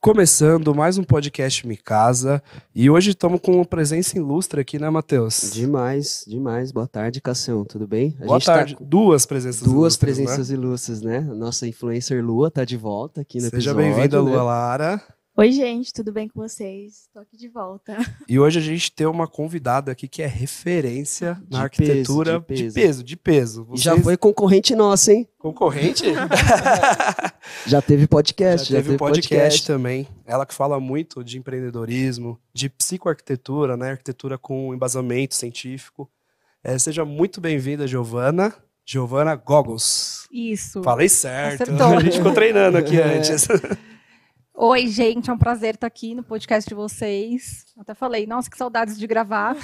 Começando mais um podcast Me Casa e hoje estamos com uma presença ilustre aqui, né, Matheus? Demais, demais. Boa tarde, Cassião, tudo bem? A Boa tarde. Tá duas presenças Duas ilustres, presenças né? ilustres, né? Nossa influencer Lua tá de volta aqui no Seja episódio. Seja bem-vinda, né? Lua Lara. Oi, gente, tudo bem com vocês? Estou aqui de volta. E hoje a gente tem uma convidada aqui que é referência de na arquitetura peso, de peso, de peso. Vocês... Já foi concorrente nossa, hein? Concorrente? já teve podcast, já, já teve, teve podcast, podcast, também. Ela que fala muito de empreendedorismo, de psicoarquitetura, né? Arquitetura com embasamento científico. É, seja muito bem-vinda, Giovana. Giovana Goggles. Isso. Falei certo. Acertou. A gente ficou treinando aqui é. antes. Oi, gente, é um prazer estar aqui no podcast de vocês. Até falei, nossa, que saudades de gravar.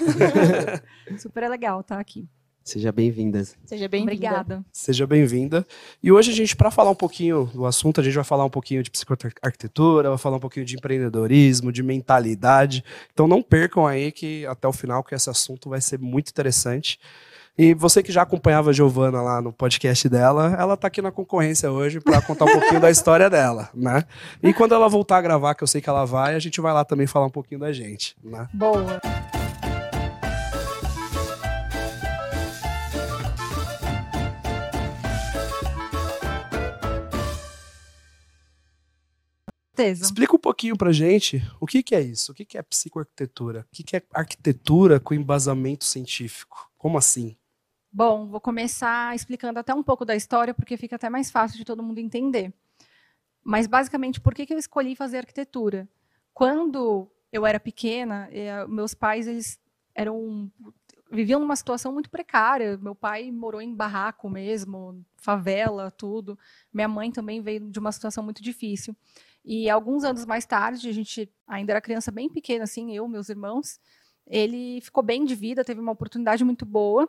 Super legal estar aqui. Seja bem-vinda. Seja bem-vinda. Obrigada. Seja bem-vinda. E hoje a gente, para falar um pouquinho do assunto, a gente vai falar um pouquinho de psicoarquitetura, vai falar um pouquinho de empreendedorismo, de mentalidade. Então não percam aí que até o final que esse assunto vai ser muito interessante. E você que já acompanhava a Giovana lá no podcast dela, ela está aqui na concorrência hoje para contar um pouquinho da história dela, né? E quando ela voltar a gravar, que eu sei que ela vai, a gente vai lá também falar um pouquinho da gente, né? Boa. Certeza. Explica um pouquinho pra gente o que, que é isso, o que, que é psicoarquitetura, o que, que é arquitetura com embasamento científico. Como assim? Bom, vou começar explicando até um pouco da história, porque fica até mais fácil de todo mundo entender. Mas, basicamente, por que, eu escolhi fazer arquitetura? Quando eu era pequena, eh, meus pais eles eram viviam numa situação muito precária. Meu pai morou em barraco mesmo, favela, tudo. Minha mãe também veio de uma situação muito difícil. E alguns anos mais tarde, a gente ainda era criança bem pequena, assim, eu, meus irmãos, ele ficou bem de vida, teve uma oportunidade muito boa.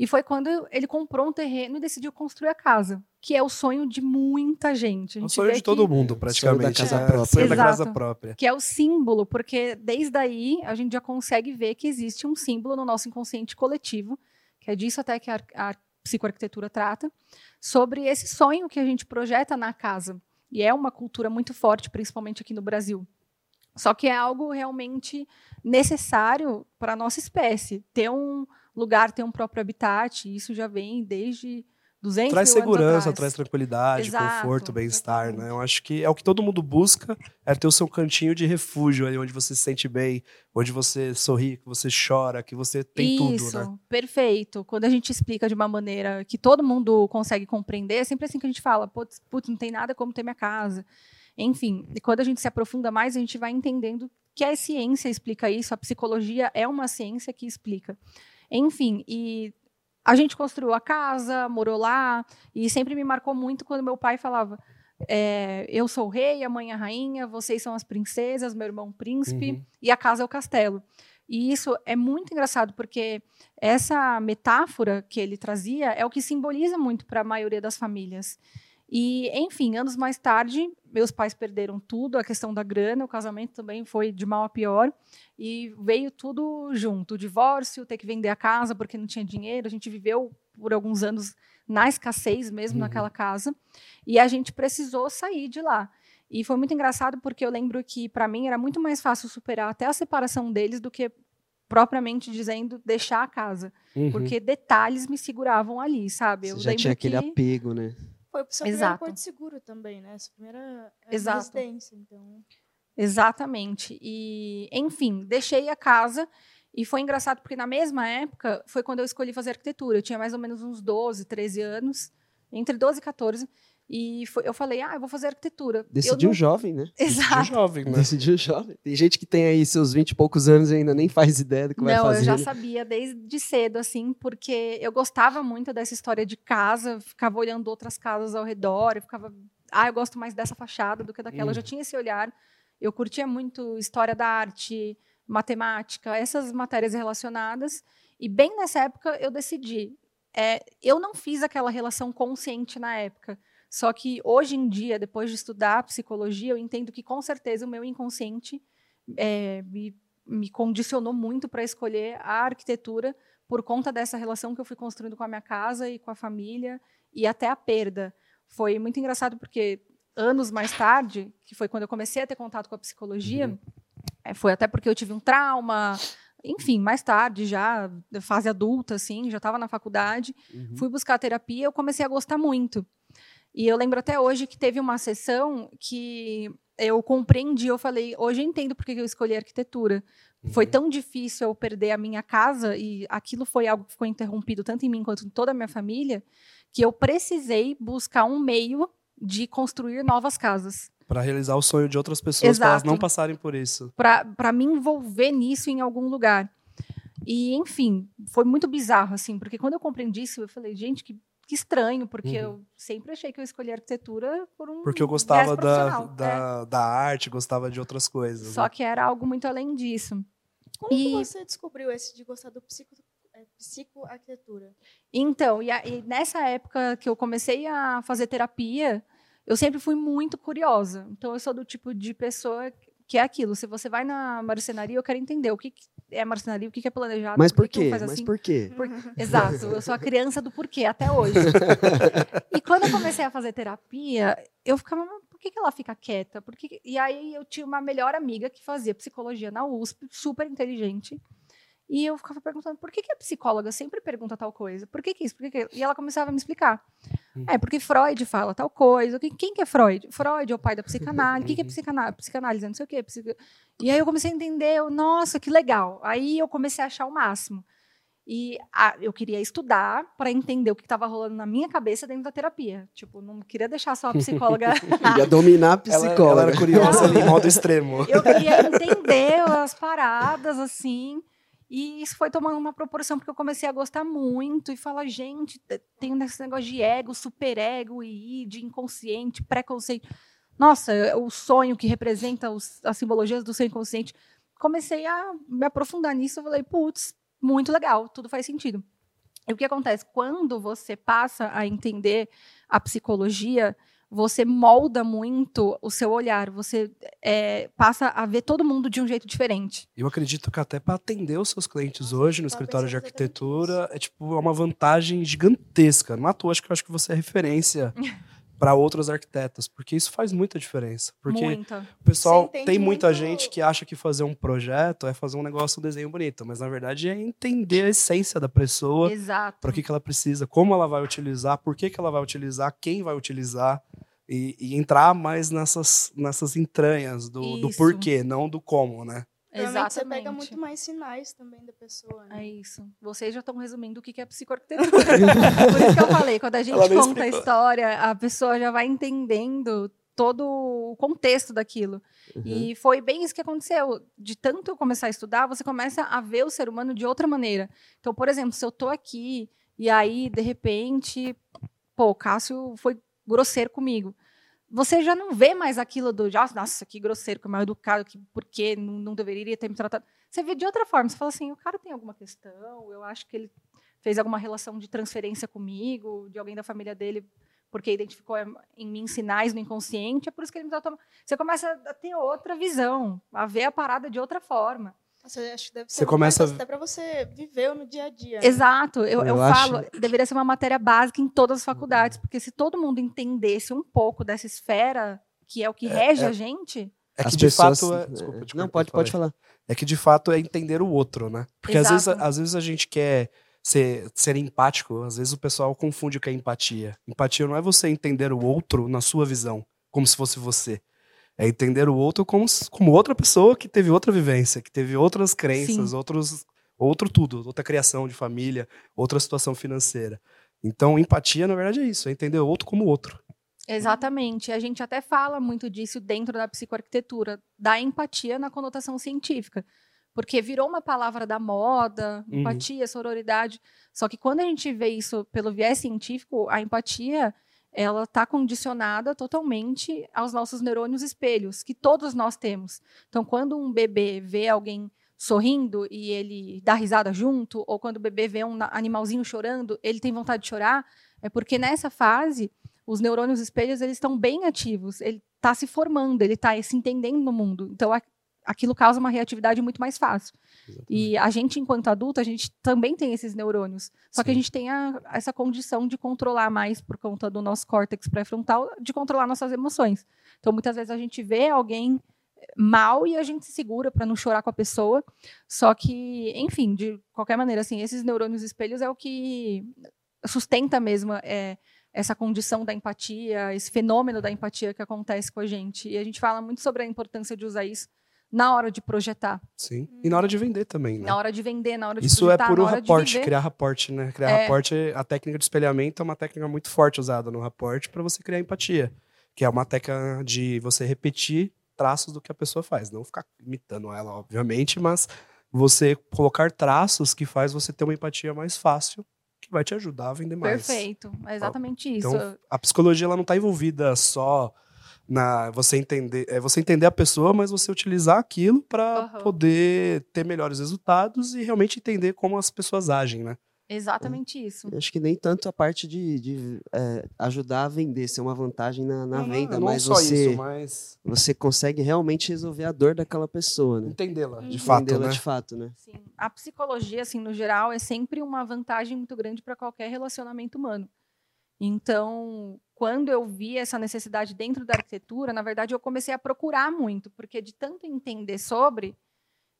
E foi quando ele comprou um terreno e decidiu construir a casa, que é o sonho de muita gente. É o sonho de todo mundo, praticamente. Sonho da casa é, própria. Sonho da casa própria. Que é o símbolo, porque desde aí a gente já consegue ver que existe um símbolo no nosso inconsciente coletivo, que é disso até que a, a psicoarquitetura trata, sobre esse sonho que a gente projeta na casa. E é uma cultura muito forte, principalmente aqui no Brasil. Só que é algo realmente necessário para a nossa espécie, ter um lugar ter um próprio habitat, e isso já vem desde 200 Traz segurança, traz tranquilidade, Exato, conforto, bem-estar, né? Eu acho que é o que todo mundo busca, é ter o seu cantinho de refúgio ali, onde você se sente bem, onde você sorri, que você chora, que você tem Isso, tudo, né? perfeito. Quando a gente explica de uma maneira que todo mundo consegue compreender, é sempre assim que a gente fala, putz, putz não tem nada como ter minha casa. Enfim, quando a gente se aprofunda mais, a gente vai entendendo que a ciência explica isso, a psicologia é uma ciência que explica. Enfim, e a gente construiu a casa, morou lá, e sempre me marcou muito quando meu pai falava: é, eu sou o rei, a mãe é a rainha, vocês são as princesas, meu irmão o príncipe, uhum. e a casa é o castelo. E isso é muito engraçado, porque essa metáfora que ele trazia é o que simboliza muito para a maioria das famílias. E, enfim, anos mais tarde, meus pais perderam tudo, a questão da grana, o casamento também foi de mal a pior, e veio tudo junto, o divórcio, ter que vender a casa porque não tinha dinheiro, a gente viveu por alguns anos na escassez mesmo uhum. naquela casa, e a gente precisou sair de lá. E foi muito engraçado porque eu lembro que para mim era muito mais fácil superar até a separação deles do que propriamente dizendo deixar a casa, uhum. porque detalhes me seguravam ali, sabe? Você eu já tinha aquele que... apego, né? Foi o seu Exato. primeiro porto seguro também, né? Sua primeira Exato. residência, então... Exatamente. E, enfim, deixei a casa e foi engraçado porque na mesma época foi quando eu escolhi fazer arquitetura. Eu tinha mais ou menos uns 12, 13 anos, entre 12 e 14. E foi, eu falei, ah, eu vou fazer arquitetura. Decidiu não... jovem, né? Exato. Decidiu jovem, né? Decidiu jovem. Tem gente que tem aí seus 20 e poucos anos e ainda nem faz ideia do que não, vai fazer. Não, eu já sabia desde cedo, assim, porque eu gostava muito dessa história de casa, ficava olhando outras casas ao redor, eu ficava, ah, eu gosto mais dessa fachada do que daquela. Hum. Eu já tinha esse olhar. Eu curtia muito história da arte, matemática, essas matérias relacionadas. E bem nessa época eu decidi. É, eu não fiz aquela relação consciente na época só que hoje em dia, depois de estudar psicologia, eu entendo que com certeza o meu inconsciente é, me, me condicionou muito para escolher a arquitetura por conta dessa relação que eu fui construindo com a minha casa e com a família e até a perda. Foi muito engraçado porque anos mais tarde, que foi quando eu comecei a ter contato com a psicologia, uhum. é, foi até porque eu tive um trauma, enfim, mais tarde, já, fase adulta, assim, já estava na faculdade, uhum. fui buscar terapia, eu comecei a gostar muito. E eu lembro até hoje que teve uma sessão que eu compreendi, eu falei, hoje eu entendo porque eu escolhi arquitetura. Uhum. Foi tão difícil eu perder a minha casa e aquilo foi algo que ficou interrompido tanto em mim quanto em toda a minha família, que eu precisei buscar um meio de construir novas casas. Para realizar o sonho de outras pessoas, para elas não passarem por isso. Para me envolver nisso em algum lugar. E, enfim, foi muito bizarro, assim, porque quando eu compreendi isso, eu falei, gente, que que estranho, porque uhum. eu sempre achei que eu escolhi arquitetura por um. Porque eu gostava da, da, é. da, arte, gostava de outras coisas. Só né? que era algo muito além disso. Como e... você descobriu esse de gostar do psico, é, psicoarquitetura? Então, e, a, e nessa época que eu comecei a fazer terapia, eu sempre fui muito curiosa. Então, eu sou do tipo de pessoa que é aquilo. Se você vai na marcenaria, eu quero entender o que, é marcenaria, o que, é planejado. Mas por, quê? Mas assim. por quê? Por... Exato, eu sou a criança do porquê até hoje. e quando eu comecei a fazer terapia, eu ficava, por que, que ela fica quieta? Por que... E aí eu tinha uma melhor amiga que fazia psicologia na USP, super inteligente. E eu ficava perguntando, por que, que a psicóloga sempre pergunta tal coisa? Por que, que isso? Por que, que... E ela começava a me explicar. Hum. É, porque Freud fala tal coisa. Quem que é Freud? Freud é o pai da psicanálise. O que, que é psicanálise? Psicanálise, não sei o quê. E aí eu comecei a entender, eu, nossa, que legal. Aí eu comecei a achar o máximo. E a, eu queria estudar para entender o que estava rolando na minha cabeça dentro da terapia. Tipo, não queria deixar só a psicóloga. Ia dominar a psicóloga. Ela, ela era curiosa em modo extremo. Eu queria entender as paradas, assim. E isso foi tomando uma proporção porque eu comecei a gostar muito e falar, gente, tem esse negócio de ego, superego e de inconsciente, preconceito. Nossa, o sonho que representa os, as simbologias do seu inconsciente. Comecei a me aprofundar nisso, eu falei, putz, muito legal, tudo faz sentido. E o que acontece? Quando você passa a entender a psicologia, você molda muito o seu olhar, você é, passa a ver todo mundo de um jeito diferente. Eu acredito que até para atender os seus clientes hoje no escritório de arquitetura é tipo é uma vantagem gigantesca. Não é à toa, acho que eu acho que você é referência para outros arquitetos, porque isso faz muita diferença. Porque muita. o pessoal tem muita muito... gente que acha que fazer um projeto é fazer um negócio, um desenho bonito, mas na verdade é entender a essência da pessoa, para que, que ela precisa, como ela vai utilizar, por que, que ela vai utilizar, quem vai utilizar e, e, entrar mais nessas, nessas entranhas do, do porquê, não do como, né? Exatamente. Você pega muito mais sinais também da pessoa. Né? É isso. Vocês já estão resumindo o que é psicoarquitetura. Por isso que eu falei, quando a gente conta a história, a pessoa já vai entendendo todo o contexto daquilo. Uhum. E foi bem isso que aconteceu. De tanto eu começar a estudar, você começa a ver o ser humano de outra maneira. Então, por exemplo, se eu estou aqui e aí, de repente, pô, o Cássio foi grosseiro comigo. Você já não vê mais aquilo do, ah, nossa, que grosseiro, que mal educado, que por que não, não deveria ter me tratado. Você vê de outra forma. Você fala assim, o cara tem alguma questão, eu acho que ele fez alguma relação de transferência comigo, de alguém da família dele, porque identificou em mim sinais no inconsciente, é por isso que ele me tratou. Você começa a ter outra visão, a ver a parada de outra forma. Você acho que deve ser você começa até para você viver no dia a dia. Né? Exato. Eu, eu, eu falo, acho... deveria ser uma matéria básica em todas as faculdades, porque se todo mundo entendesse um pouco dessa esfera, que é o que é, rege é, a gente. É que as de pessoas... fato. É... Desculpa, desculpa, Não, pode, pode falar. É que de fato é entender o outro, né? Porque às vezes, às vezes a gente quer ser, ser empático, às vezes o pessoal confunde o que é empatia. Empatia não é você entender o outro na sua visão, como se fosse você. É entender o outro como, como outra pessoa que teve outra vivência, que teve outras crenças, outros, outro tudo, outra criação de família, outra situação financeira. Então, empatia, na verdade, é isso, é entender o outro como outro. Exatamente. A gente até fala muito disso dentro da psicoarquitetura, da empatia na conotação científica. Porque virou uma palavra da moda, uhum. empatia, uhum. sororidade. Só que quando a gente vê isso pelo viés científico, a empatia ela está condicionada totalmente aos nossos neurônios espelhos, que todos nós temos. Então, quando um bebê vê alguém sorrindo e ele dá risada junto, ou quando o bebê vê um animalzinho chorando, ele tem vontade de chorar, é porque nessa fase os neurônios espelhos eles estão bem ativos, ele está se formando, ele está se entendendo no mundo. Então, aquilo causa uma reatividade muito mais fácil. Exatamente. E a gente, enquanto adulto, a gente também tem esses neurônios. Só Sim. que a gente tem a, essa condição de controlar mais por conta do nosso córtex pré-frontal, de controlar nossas emoções. Então, muitas vezes a gente vê alguém mal e a gente se segura para não chorar com a pessoa. Só que, enfim, de qualquer maneira, assim, esses neurônios espelhos é o que sustenta mesmo é, essa condição da empatia, esse fenômeno da empatia que acontece com a gente. E a gente fala muito sobre a importância de usar isso na hora de projetar. Sim. E na hora de vender também, né? Na hora de vender, na hora de Isso é projetar, é puro raporte, criar raporte, né? Criar é... raporte, a técnica de espelhamento é uma técnica muito forte usada no raporte para você criar empatia, que é uma técnica de você repetir traços do que a pessoa faz, não ficar imitando ela, obviamente, mas você colocar traços que faz você ter uma empatia mais fácil que vai te ajudar a vender mais. Perfeito, é exatamente então, isso. A psicologia ela não está envolvida só na você entender, é você entender a pessoa, mas você utilizar aquilo para uhum. poder ter melhores resultados e realmente entender como as pessoas agem, né? Exatamente é. isso. acho que nem tanto a parte de, de é, ajudar a vender, ser uma vantagem na, na não, venda, não, não mas você isso, mas... você consegue realmente resolver a dor daquela pessoa, né? Entendê-la, de fato, Entendê-la né? de fato, né? Sim. A psicologia, assim, no geral, é sempre uma vantagem muito grande para qualquer relacionamento humano. Então, quando eu vi essa necessidade dentro da arquitetura, na verdade, eu comecei a procurar muito, porque de tanto entender sobre,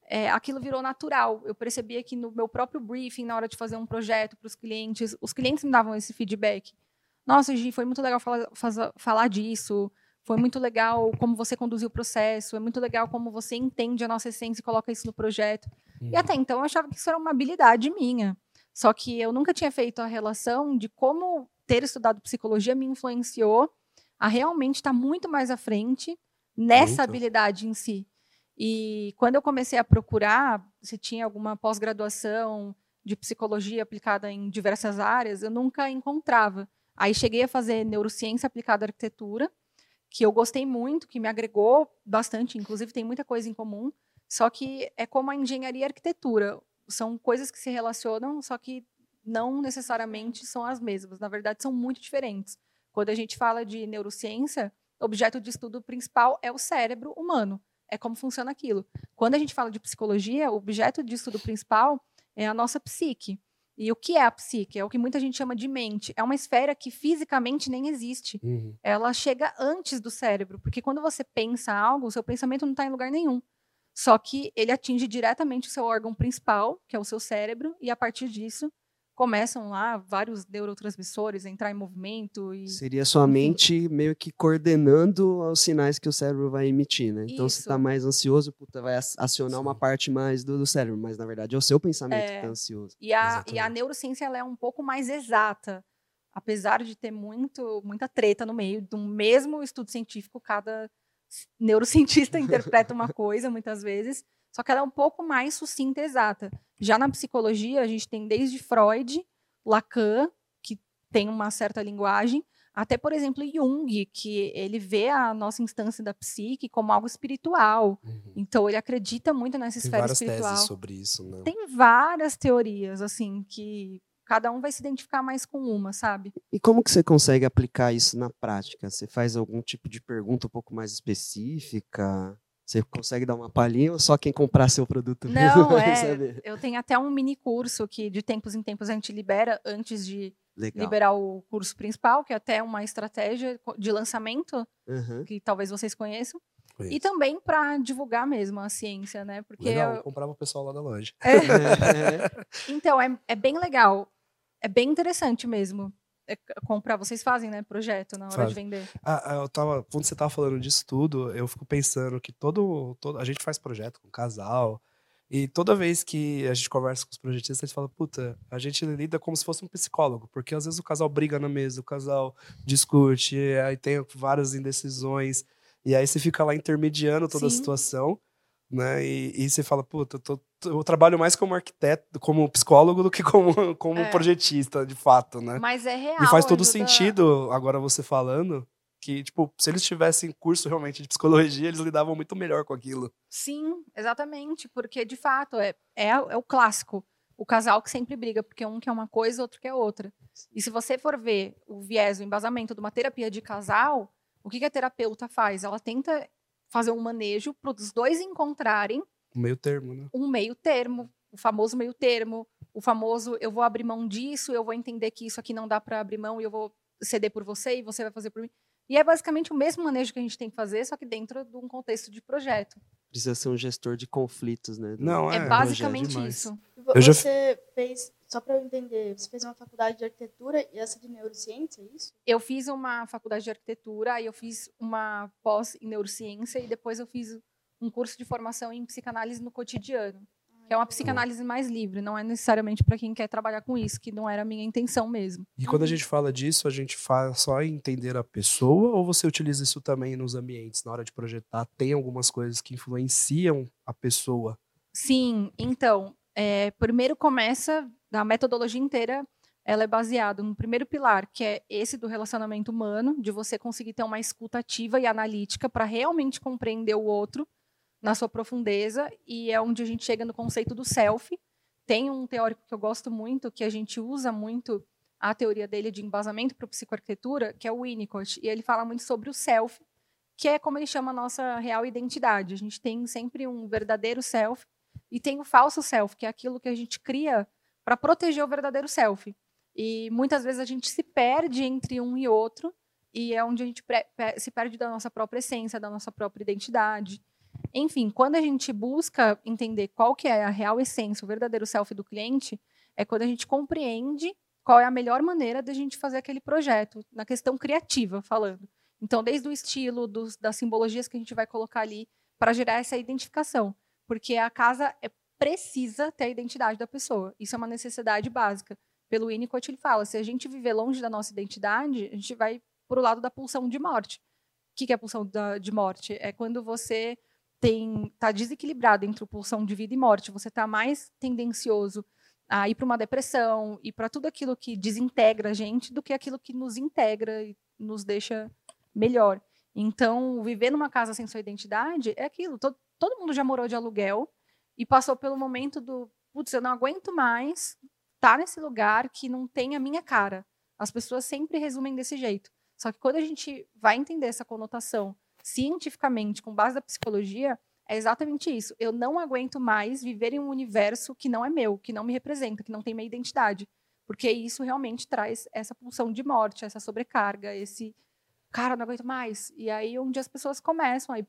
é, aquilo virou natural. Eu percebia que no meu próprio briefing, na hora de fazer um projeto para os clientes, os clientes me davam esse feedback. Nossa, Gi, foi muito legal falar, falar disso. Foi muito legal como você conduziu o processo. É muito legal como você entende a nossa essência e coloca isso no projeto. Hum. E até então eu achava que isso era uma habilidade minha. Só que eu nunca tinha feito a relação de como ter estudado psicologia me influenciou a realmente estar muito mais à frente nessa muito. habilidade em si. E quando eu comecei a procurar se tinha alguma pós-graduação de psicologia aplicada em diversas áreas, eu nunca encontrava. Aí cheguei a fazer neurociência aplicada à arquitetura, que eu gostei muito, que me agregou bastante, inclusive tem muita coisa em comum, só que é como a engenharia e a arquitetura, são coisas que se relacionam, só que não necessariamente são as mesmas. Na verdade, são muito diferentes. Quando a gente fala de neurociência, o objeto de estudo principal é o cérebro humano. É como funciona aquilo. Quando a gente fala de psicologia, o objeto de estudo principal é a nossa psique. E o que é a psique? É o que muita gente chama de mente. É uma esfera que fisicamente nem existe. Uhum. Ela chega antes do cérebro, porque quando você pensa algo, o seu pensamento não está em lugar nenhum. Só que ele atinge diretamente o seu órgão principal, que é o seu cérebro, e a partir disso começam lá vários neurotransmissores a entrar em movimento. E, Seria sua mente meio que coordenando os sinais que o cérebro vai emitir, né? Então, Isso. se está mais ansioso, puta, vai acionar Sim. uma parte mais do, do, cérebro, mas na verdade é o seu pensamento é, que está ansioso. E a, e a neurociência ela é um pouco mais exata, apesar de ter muito, muita treta no meio do mesmo estudo científico, cada neurocientista interpreta uma coisa muitas vezes. Só que ela é um pouco mais sucinta e exata. Já na psicologia, a gente tem desde Freud, Lacan, que tem uma certa linguagem, até, por exemplo, Jung, que ele vê a nossa instância da psique como algo espiritual. Uhum. Então, ele acredita muito nessa tem esfera espiritual. Tem várias teses sobre isso, né? Tem várias teorias, assim, que cada um vai se identificar mais com uma, sabe? E como que você consegue aplicar isso na prática? Você faz algum tipo de pergunta um pouco mais específica? Você consegue dar uma palhinha ou só quem comprar seu produto Não, é. Eu tenho até um mini curso que de tempos em tempos a gente libera antes de Legal. liberar o curso principal, que é até uma estratégia de lançamento uhum. que talvez vocês conheçam. Isso. E também para divulgar mesmo a ciência, né? Porque legal, eu comprava o pessoal lá da loja. É. então, é, é bem legal. É bem interessante mesmo. É, comprar, vocês fazem, né, projeto na hora Faz. de vender. Ah, ah, eu tava, quando você tava falando disso tudo, eu fico pensando que todo, todo a gente faz projeto com casal, e toda vez que a gente conversa com os projetistas, a gente fala, puta, a gente lida como se fosse um psicólogo, porque às vezes o casal briga na mesa, o casal discute, aí tem várias indecisões, e aí você fica lá intermediando toda Sim. a situação né? E, e você fala, puta, eu, tô, eu, trabalho mais como arquiteto, como psicólogo do que como, como é. projetista, de fato, né? Mas é real. E faz todo ajuda... sentido, agora você falando, que, tipo, se eles tivessem curso realmente de psicologia, eles lidavam muito melhor com aquilo. Sim, exatamente, porque, de fato, é, é, é o clássico. O casal que sempre briga, porque um quer uma coisa, outro quer outra. E se você for ver o viés, o embasamento de uma terapia de casal, o que, que a terapeuta faz? Ela tenta fazer um manejo para os dois encontrarem um meio termo, né? Um meio termo, o famoso meio termo, o famoso eu vou abrir mão disso, eu vou entender que isso aqui não dá para abrir mão e eu vou ceder por você e você vai fazer por mim. E é basicamente o mesmo manejo que a gente tem que fazer, só que dentro de um contexto de projeto. Precisa ser um gestor de conflitos, né? Não, é, é basicamente isso. Eu você já... fez, só para eu entender, você fez uma faculdade de arquitetura e essa de neurociência, é isso? Eu fiz uma faculdade de arquitetura, aí eu fiz uma pós em neurociência e depois eu fiz um curso de formação em psicanálise no cotidiano que é uma psicanálise mais livre, não é necessariamente para quem quer trabalhar com isso, que não era a minha intenção mesmo. E quando a gente fala disso, a gente faz só entender a pessoa ou você utiliza isso também nos ambientes, na hora de projetar? Tem algumas coisas que influenciam a pessoa? Sim, então, é, primeiro começa, a metodologia inteira, ela é baseada no primeiro pilar, que é esse do relacionamento humano, de você conseguir ter uma escuta ativa e analítica para realmente compreender o outro, na sua profundeza e é onde a gente chega no conceito do self. Tem um teórico que eu gosto muito, que a gente usa muito a teoria dele de embasamento para psicoarquitetura, que é o Winnicott, e ele fala muito sobre o self, que é como ele chama a nossa real identidade. A gente tem sempre um verdadeiro self e tem o falso self, que é aquilo que a gente cria para proteger o verdadeiro self. E muitas vezes a gente se perde entre um e outro, e é onde a gente se perde da nossa própria essência, da nossa própria identidade. Enfim, quando a gente busca entender qual que é a real essência, o verdadeiro self do cliente, é quando a gente compreende qual é a melhor maneira de a gente fazer aquele projeto, na questão criativa falando. Então, desde o estilo, dos, das simbologias que a gente vai colocar ali, para gerar essa identificação. Porque a casa é, precisa ter a identidade da pessoa. Isso é uma necessidade básica. Pelo Winnicott, ele fala, se a gente viver longe da nossa identidade, a gente vai para o lado da pulsão de morte. O que é a pulsão de morte? É quando você tem tá desequilibrado entre pulsão de vida e morte, você está mais tendencioso a ir para uma depressão e para tudo aquilo que desintegra a gente do que aquilo que nos integra e nos deixa melhor. Então, viver numa casa sem sua identidade é aquilo. Todo, todo mundo já morou de aluguel e passou pelo momento do, putz, eu não aguento mais estar tá nesse lugar que não tem a minha cara. As pessoas sempre resumem desse jeito. Só que quando a gente vai entender essa conotação cientificamente, com base da psicologia, é exatamente isso. Eu não aguento mais viver em um universo que não é meu, que não me representa, que não tem minha identidade. Porque isso realmente traz essa pulsão de morte, essa sobrecarga, esse cara, não aguento mais. E aí onde as pessoas começam aí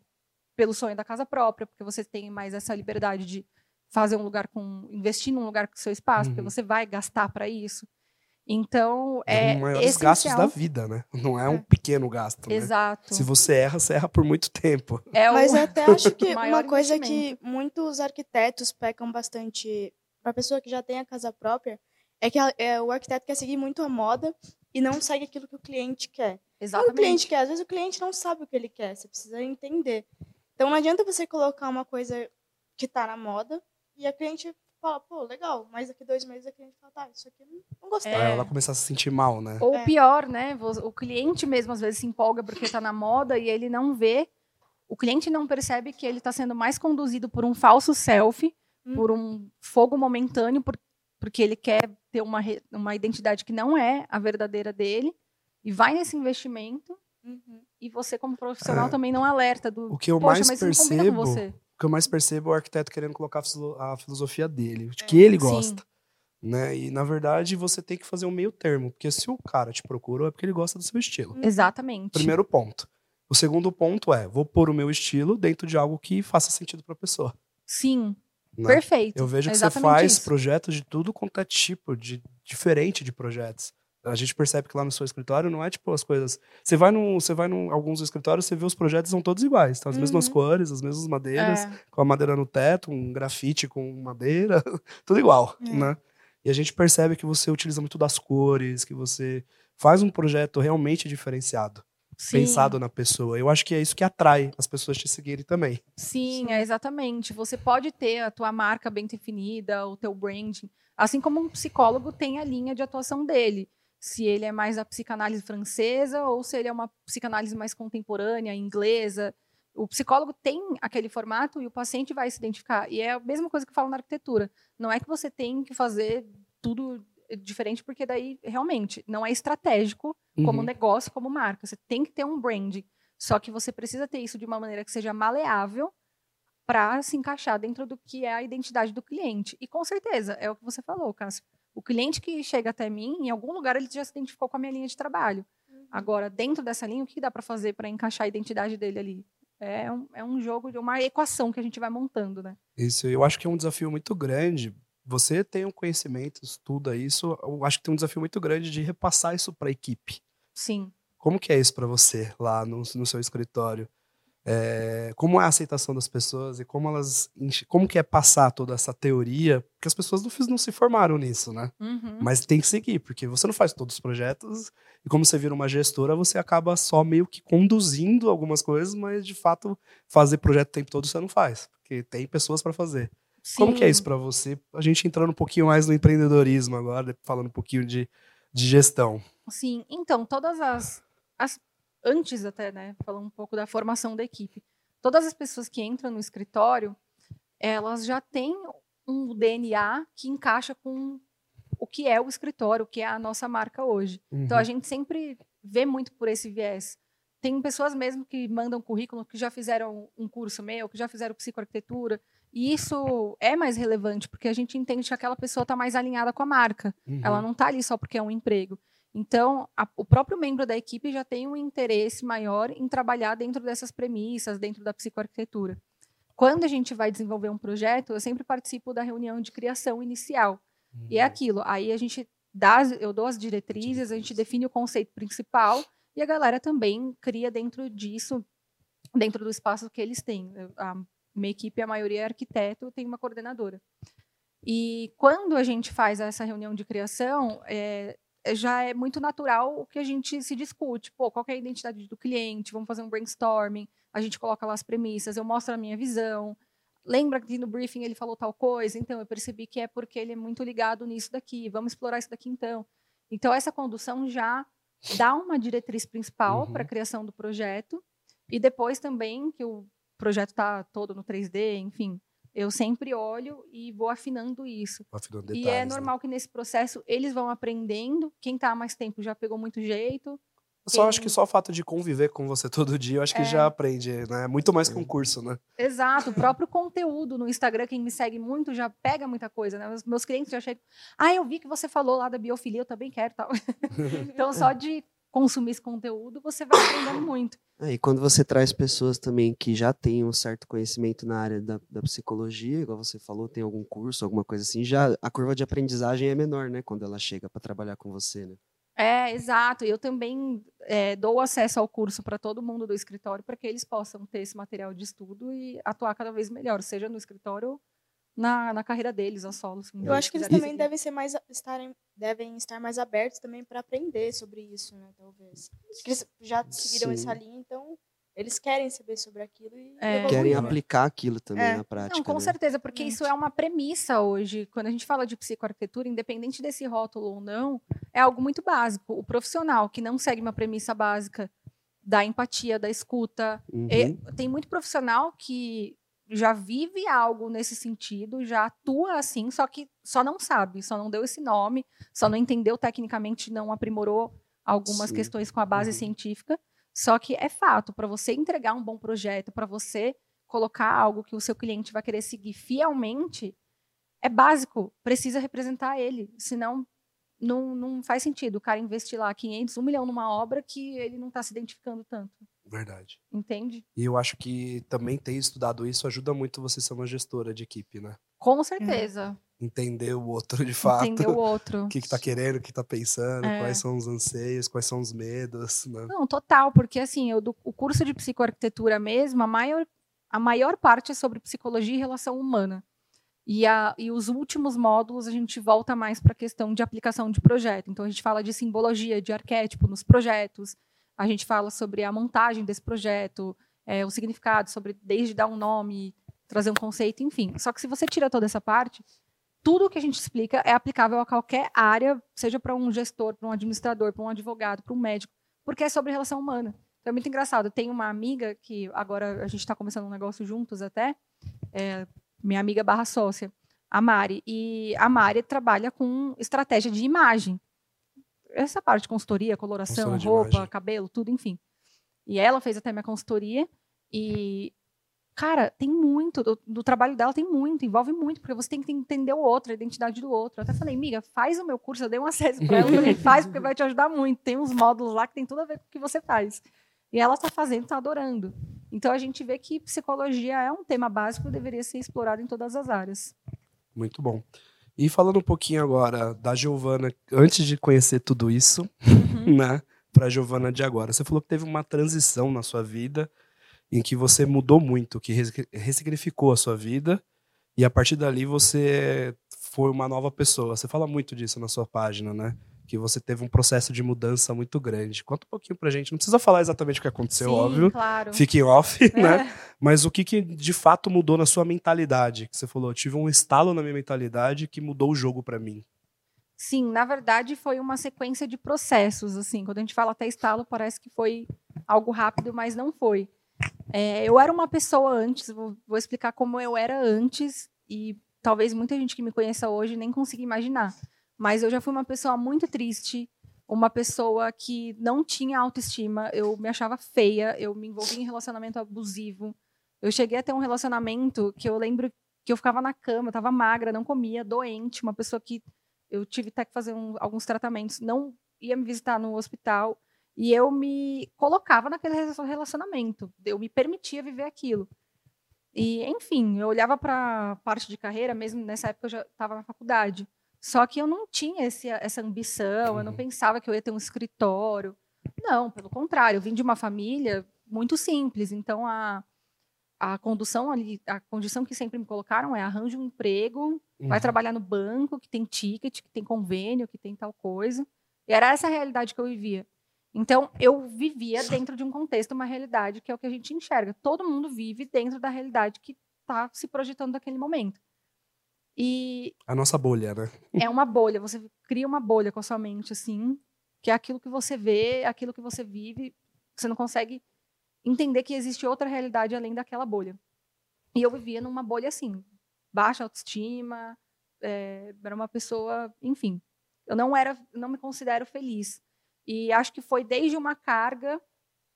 pelo sonho da casa própria, porque você tem mais essa liberdade de fazer um lugar com investir num lugar com seu espaço, uhum. porque você vai gastar para isso. Então, é. Um dos maiores essencial. gastos da vida, né? Não é, é. um pequeno gasto. Né? Exato. Se você erra, você erra por muito tempo. É o... Mas até acho que uma coisa que muitos arquitetos pecam bastante para a pessoa que já tem a casa própria é que a, é, o arquiteto quer seguir muito a moda e não segue aquilo que o cliente quer. Exatamente. o cliente quer, às vezes o cliente não sabe o que ele quer, você precisa entender. Então não adianta você colocar uma coisa que está na moda e a cliente fala, pô, legal, mas daqui dois meses a cliente fala, tá, isso aqui não, não gostei. É. Ela começa a se sentir mal, né? Ou é. pior, né? O cliente mesmo às vezes se empolga porque tá na moda e ele não vê, o cliente não percebe que ele está sendo mais conduzido por um falso selfie, hum. por um fogo momentâneo, por, porque ele quer ter uma, uma identidade que não é a verdadeira dele, e vai nesse investimento, uhum. E você como profissional é. também não alerta do, o que eu mais percebo que eu mais percebo é o arquiteto querendo colocar a filosofia dele, de que ele gosta. Né? E, na verdade, você tem que fazer um meio termo. Porque se o cara te procurou, é porque ele gosta do seu estilo. Uhum. Exatamente. Primeiro ponto. O segundo ponto é, vou pôr o meu estilo dentro de algo que faça sentido para a pessoa. Sim. Né? Perfeito. Eu vejo que você faz isso. projetos de tudo quanto é tipo, de diferente de projetos a gente percebe que lá no seu escritório não é tipo as coisas. Você vai num, você vai num alguns escritórios, você vê os projetos são todos iguais, tá? As uhum. mesmas cores, as mesmas madeiras, é. com a madeira no teto, um grafite com madeira, tudo igual, é. né? E a gente percebe que você utiliza muito das cores, que você faz um projeto realmente diferenciado. Sim. Pensado na pessoa. Eu acho que é isso que atrai as pessoas te seguirem também. Sim, é exatamente. Você pode ter a tua marca bem definida, o teu branding, assim como um psicólogo tem a linha de atuação dele se ele é mais a psicanálise francesa ou se ele é uma psicanálise mais contemporânea, inglesa. O psicólogo tem aquele formato e o paciente vai se identificar. E é a mesma coisa que eu falo na arquitetura. Não é que você tem que fazer tudo diferente, porque daí realmente não é estratégico como uhum. negócio, como marca. Você tem que ter um branding. Só que você precisa ter isso de uma maneira que seja maleável para se encaixar dentro do que é a identidade do cliente. E com certeza, é o que você falou, Cássio. O cliente que chega até mim, em algum lugar ele já se identificou com a minha linha de trabalho. Uhum. Agora, dentro dessa linha, o que dá para fazer para encaixar a identidade dele ali? É um, é um jogo de uma equação que a gente vai montando, né? Isso, eu acho que é um desafio muito grande. Você tem um conhecimento, estuda isso, eu acho que tem um desafio muito grande de repassar isso para a equipe. Sim. Como que é isso para você lá no, no seu escritório? É, como é a aceitação das pessoas e como elas como que é passar toda essa teoria porque as pessoas não, não se formaram nisso né uhum. mas tem que seguir porque você não faz todos os projetos e como você vira uma gestora você acaba só meio que conduzindo algumas coisas mas de fato fazer projeto o tempo todo você não faz porque tem pessoas para fazer Sim. como que é isso para você a gente entrando um pouquinho mais no empreendedorismo agora falando um pouquinho de, de gestão Sim, então todas as, as antes até, né, falando um pouco da formação da equipe. Todas as pessoas que entram no escritório, elas já têm um DNA que encaixa com o que é o escritório, o que é a nossa marca hoje. Uhum. Então a gente sempre vê muito por esse viés. Tem pessoas mesmo que mandam currículo que já fizeram um curso meu, que já fizeram psicoarquitetura, e isso é mais relevante porque a gente entende que aquela pessoa está mais alinhada com a marca. Uhum. Ela não está ali só porque é um emprego. Então, a, o próprio membro da equipe já tem um interesse maior em trabalhar dentro dessas premissas, dentro da psicoarquitetura. Quando a gente vai desenvolver um projeto, eu sempre participo da reunião de criação inicial. Uhum. E é uhum. aquilo. Aí a gente dá, eu dou as diretrizes, a gente define o conceito principal e a galera também cria dentro disso, dentro do espaço que eles têm. A minha equipe, a maioria é arquiteto, tem uma coordenadora. E quando a gente faz essa reunião de criação, é, já é muito natural o que a gente se discute. Pô, qual é a identidade do cliente? Vamos fazer um brainstorming. A gente coloca lá as premissas, eu mostro a minha visão. Lembra que no briefing ele falou tal coisa? Então, eu percebi que é porque ele é muito ligado nisso daqui. Vamos explorar isso daqui então. Então, essa condução já dá uma diretriz principal uhum. para a criação do projeto. E depois também, que o projeto está todo no 3D, enfim, eu sempre olho e vou afinando isso. Afinando detalhes, e é né? normal né? que nesse processo eles vão aprendendo. Quem está há mais tempo já pegou muito jeito. Eu só acho que só o fato de conviver com você todo dia, eu acho que é. já aprende, né? Muito mais que um curso, né? Exato. O próprio conteúdo no Instagram, quem me segue muito, já pega muita coisa, né? Os meus clientes já chegam. Ah, eu vi que você falou lá da biofilia, eu também quero tal. então, só de consumir esse conteúdo, você vai aprendendo muito. É, e quando você traz pessoas também que já têm um certo conhecimento na área da, da, psicologia, igual você falou, tem algum curso, alguma coisa assim, já a curva de aprendizagem é menor, né? Quando ela chega para trabalhar com você, né? É, exato. Eu também é, dou acesso ao curso para todo mundo do escritório para que eles possam ter esse material de estudo e atuar cada vez melhor, seja no escritório na, na carreira deles, a solo. Assim, eu acho que eles também devem ser mais estarem devem estar mais abertos também para aprender sobre isso, né? Talvez. Acho que eles já seguiram Sim. essa linha, então eles querem saber sobre aquilo e é. querem aplicar aquilo também é. na prática. Não, com né? certeza, porque isso é uma premissa hoje. Quando a gente fala de psicoarquitetura, independente desse rótulo ou não, é algo muito básico. O profissional que não segue uma premissa básica da empatia, da escuta, uhum. tem muito profissional que já vive algo nesse sentido, já atua assim, só que só não sabe, só não deu esse nome, só não entendeu tecnicamente, não aprimorou algumas Sim. questões com a base uhum. científica. Só que é fato, para você entregar um bom projeto, para você colocar algo que o seu cliente vai querer seguir fielmente, é básico, precisa representar ele, senão não, não faz sentido o cara investir lá 500, 1 milhão numa obra que ele não está se identificando tanto. Verdade. Entende? E eu acho que também ter estudado isso ajuda muito você ser uma gestora de equipe, né? Com certeza. Entender o outro de fato. Entender o outro. O que, está querendo, o que está pensando, é. quais são os anseios, quais são os medos. Né? Não, total, porque assim, eu, do, o curso de psicoarquitetura mesmo, a maior, a maior parte é sobre psicologia e relação humana. E, a, e os últimos módulos a gente volta mais para a questão de aplicação de projeto. Então a gente fala de simbologia, de arquétipo nos projetos, a gente fala sobre a montagem desse projeto, é, o significado, sobre desde dar um nome, trazer um conceito, enfim. Só que se você tira toda essa parte, tudo o que a gente explica é aplicável a qualquer área, seja para um gestor, para um administrador, para um advogado, para um médico, porque é sobre relação humana. Então é muito engraçado. Tem uma amiga que agora a gente está começando um negócio juntos até, é, minha amiga barra sócia, a Mari. E a Mari trabalha com estratégia de imagem essa parte de consultoria, coloração, roupa, cabelo, tudo, enfim. E ela fez até minha consultoria. E, cara, tem muito, do, do, trabalho dela tem muito, envolve muito, porque você tem que entender o outro, a identidade do outro. Eu até falei, amiga, faz o meu curso, eu dei um acesso para ela, falei, faz, porque vai te ajudar muito. Tem uns módulos lá que tem tudo a ver com o que você faz. E ela está fazendo, está adorando. Então a gente vê que psicologia é um tema básico e deveria ser explorado em todas as áreas. Muito bom. E falando um pouquinho agora da Giovana, antes de conhecer tudo isso, uhum. né, para a Giovana de agora. Você falou que teve uma transição na sua vida em que você mudou muito, que ressignificou a sua vida e a partir dali você foi uma nova pessoa. Você fala muito disso na sua página, né? Que você teve um processo de mudança muito grande. Conta um pouquinho pra gente. Não precisa falar exatamente o que aconteceu, Sim, óbvio. Claro. Fique off, é. né? Mas o que, que de fato mudou na sua mentalidade? Que você falou, eu tive um estalo na minha mentalidade que mudou o jogo para mim. Sim, na verdade foi uma sequência de processos, assim. Quando a gente fala até estalo, parece que foi algo rápido, mas não foi. É, eu era uma pessoa antes, vou, vou explicar como eu era antes, e talvez muita gente que me conheça hoje nem consiga imaginar. Mas eu já fui uma pessoa muito triste, uma pessoa que não tinha autoestima, eu me achava feia, eu me envolvi em relacionamento abusivo. Eu cheguei a ter um relacionamento que eu lembro que eu ficava na cama, eu estava magra, não comia, doente, uma pessoa que eu tive até que fazer um, alguns tratamentos, não ia me visitar no hospital, e eu me colocava naquele relacionamento, eu me permitia viver aquilo. E, enfim, eu olhava para a parte de carreira, mesmo nessa época eu já estava na faculdade. Só que eu não tinha esse, essa ambição, eu não uhum. pensava que eu ia ter um escritório. Não, pelo contrário, eu vim de uma família muito simples. Então, a, a condução ali, a condição que sempre me colocaram é arranje um emprego, uhum. vai trabalhar no banco, que tem ticket, que tem convênio, que tem tal coisa. E era essa a realidade que eu vivia. Então, eu vivia dentro de um contexto, uma realidade que é o que a gente enxerga. Todo mundo vive dentro da realidade que está se projetando naquele momento. E a nossa bolha, né? É uma bolha, você cria uma bolha com a sua mente assim, que é aquilo que você vê, aquilo que você vive, você não consegue entender que existe outra realidade além daquela bolha. E eu vivia numa bolha assim, baixa autoestima, é, era uma pessoa, enfim, eu não era, não me considero feliz. E acho que foi desde uma carga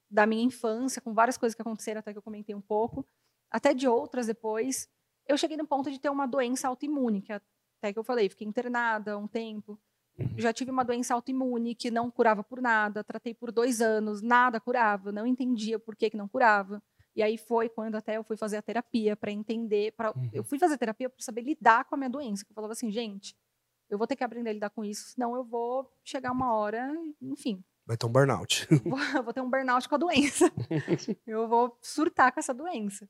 da minha infância, com várias coisas que aconteceram, até que eu comentei um pouco, até de outras depois, eu cheguei no ponto de ter uma doença autoimune, que até que eu falei, fiquei internada um tempo. Uhum. Já tive uma doença autoimune que não curava por nada, tratei por dois anos, nada curava, não entendia por que, que não curava. E aí foi quando até eu fui fazer a terapia para entender, pra, uhum. eu fui fazer terapia para saber lidar com a minha doença. Eu falava assim, gente, eu vou ter que aprender a lidar com isso, senão eu vou chegar uma hora, enfim. Vai ter um burnout. Vou, vou ter um burnout com a doença. eu vou surtar com essa doença.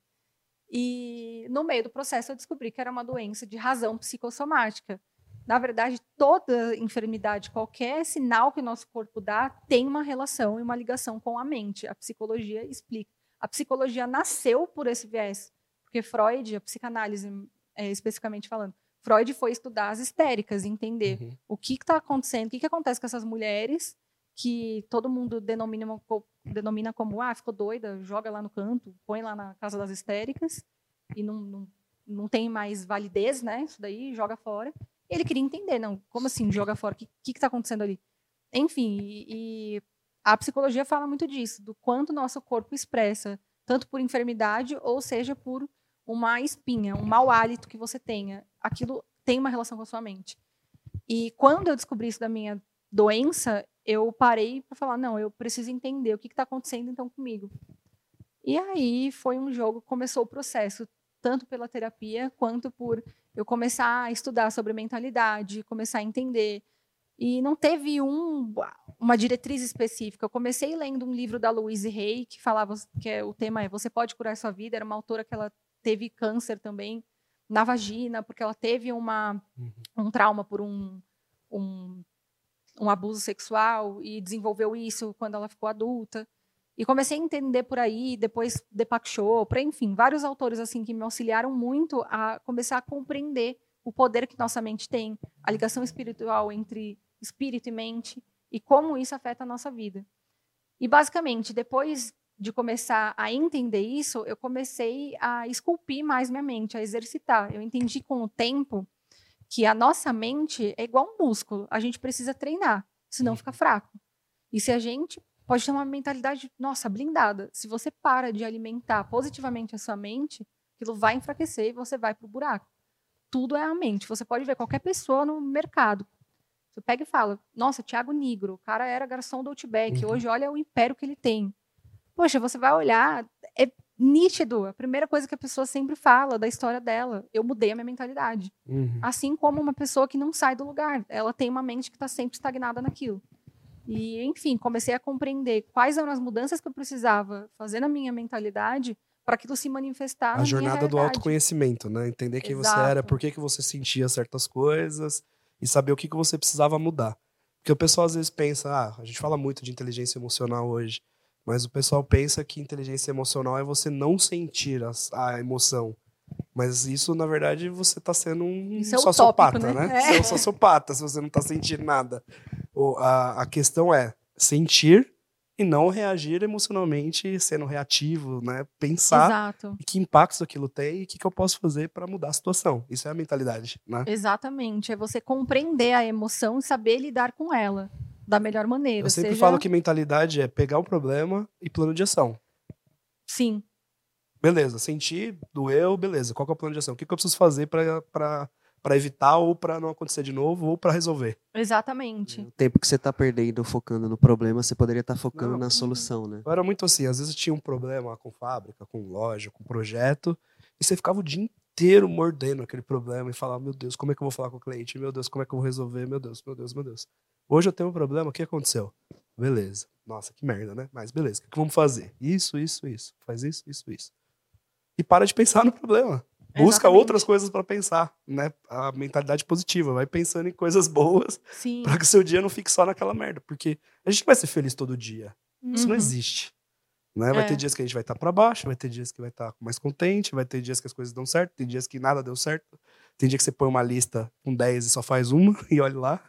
E no meio do processo eu descobri que era uma doença de razão psicossomática. Na verdade, toda enfermidade, qualquer sinal que o nosso corpo dá, tem uma relação e uma ligação com a mente. A psicologia explica. A psicologia nasceu por esse viés, porque Freud, a psicanálise é, especificamente falando, Freud foi estudar as histéricas, entender uhum. o que está acontecendo, o que, que acontece com essas mulheres que todo mundo denomina, denomina como, ah, ficou doida, joga lá no canto, põe lá na casa das histéricas, e não, não, não tem mais validez, né, isso daí, joga fora. Ele queria entender, não, como assim, joga fora, o que está acontecendo ali? Enfim, e, e a psicologia fala muito disso, do quanto nosso corpo expressa, tanto por enfermidade, ou seja, por uma espinha, um mau hálito que você tenha. Aquilo tem uma relação com a sua mente. E quando eu descobri isso da minha doença, eu parei para falar, não, eu preciso entender o que está acontecendo então comigo. E aí foi um jogo, começou o processo, tanto pela terapia quanto por eu começar a estudar sobre mentalidade, começar a entender. E não teve um, uma diretriz específica. Eu comecei lendo um livro da Louise Hay que falava que é, o tema é Você pode curar sua vida. Era uma autora que ela teve câncer também na vagina, porque ela teve uma, uhum. um trauma por um, um um abuso sexual e desenvolveu isso quando ela ficou adulta. E comecei a entender por aí, depois Deepak Chopra, enfim, vários autores assim que me auxiliaram muito a começar a compreender o poder que nossa mente tem, a ligação espiritual entre espírito e mente e como isso afeta a nossa vida. E basicamente, depois de começar a entender isso, eu comecei a esculpir mais minha mente, a exercitar. Eu entendi com o tempo que a nossa mente é igual um músculo, a gente precisa treinar, senão fica uhum. fraco. E se a gente pode ter uma mentalidade, nossa, blindada. Se você para de alimentar positivamente a sua mente, aquilo vai enfraquecer e você vai pro buraco. Tudo é a mente. Você pode ver qualquer pessoa no mercado. Você pega e fala, nossa, Thiago Negro, o cara era garçom do Outback, Uhum. hoje olha o império que ele tem. Poxa, você vai olhar, é nítido. A primeira coisa que a pessoa sempre fala da história dela, eu mudei a minha mentalidade. Uhum. Assim como uma pessoa que não sai do lugar, ela tem uma mente que está sempre estagnada naquilo. E, enfim, comecei a compreender quais eram as mudanças que eu precisava fazer na minha mentalidade para aquilo se manifestar A jornada do autoconhecimento, né? Entender quem você Exato. era, por que, que você sentia certas coisas e saber o que, que você precisava mudar. Porque o pessoal às vezes pensa, ah, a gente fala muito de inteligência emocional hoje, mas o pessoal pensa que inteligência emocional é você não sentir as- a, emoção. Mas isso, na verdade, você tá sendo um é sociopata, né? né? Você é É. um sociopata se você não tá sentindo nada. O- a, a questão é sentir e não reagir emocionalmente, sendo reativo, né? Pensar Exato. que impactos aquilo tem e o que, que eu posso fazer para mudar a situação. Isso é a mentalidade, né? Exatamente. É você compreender a emoção e saber lidar com ela da melhor maneira. Eu sempre seja... falo que mentalidade é pegar o problema e plano de ação. Sim, Beleza, senti, doeu, beleza. Qual que é o plano de ação? O que, que eu preciso fazer para evitar ou para não acontecer de novo ou para resolver? exatamente. O tempo que você tá perdendo focando no problema, você poderia estar focando Não. na solução, né? Eu era muito assim, às vezes eu tinha um problema com fábrica, com loja, com projeto, e você ficava o dia inteiro mordendo aquele problema e falava, meu Deus, como é que eu vou falar com o cliente? Meu Deus, como é que eu vou resolver? Meu Deus, meu Deus, meu Deus. Hoje eu tenho um problema, o que aconteceu? Beleza. Nossa, que merda, né? Mas beleza, o que vamos fazer? Isso, isso, isso. Faz isso, isso, isso. E para de pensar no problema. Busca Exatamente. outras coisas para pensar, né? A mentalidade positiva, vai pensando em coisas boas para que o seu dia não fique só naquela merda, porque a gente vai ser feliz todo dia. Isso não Uhum. existe. Né? Vai É. ter dias que a gente vai estar para baixo, vai ter dias que vai estar mais contente, vai ter dias que as coisas dão certo, tem dias que nada deu certo. Tem dia que você põe uma lista com 10 e só faz uma e olha lá.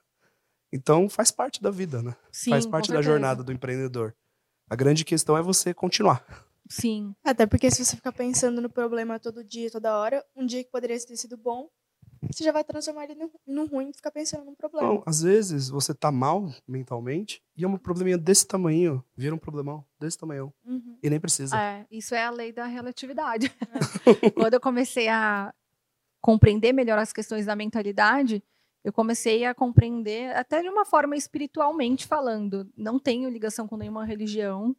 Então faz parte da vida, né? Sim, faz parte da jornada do empreendedor. A grande questão é você continuar. Sim, Até porque se você ficar pensando no problema todo dia, toda hora, um dia que poderia ter sido bom, você já vai transformar ele no, no ruim e ficar pensando no problema. Então, às vezes você tá mal mentalmente e é um probleminha desse tamanho, vira um problemão desse tamanho Uhum. e nem precisa. É, isso é a lei da relatividade. Quando eu comecei a compreender melhor as questões da mentalidade, eu comecei a compreender até de uma forma espiritualmente falando. Não tenho ligação com nenhuma religião.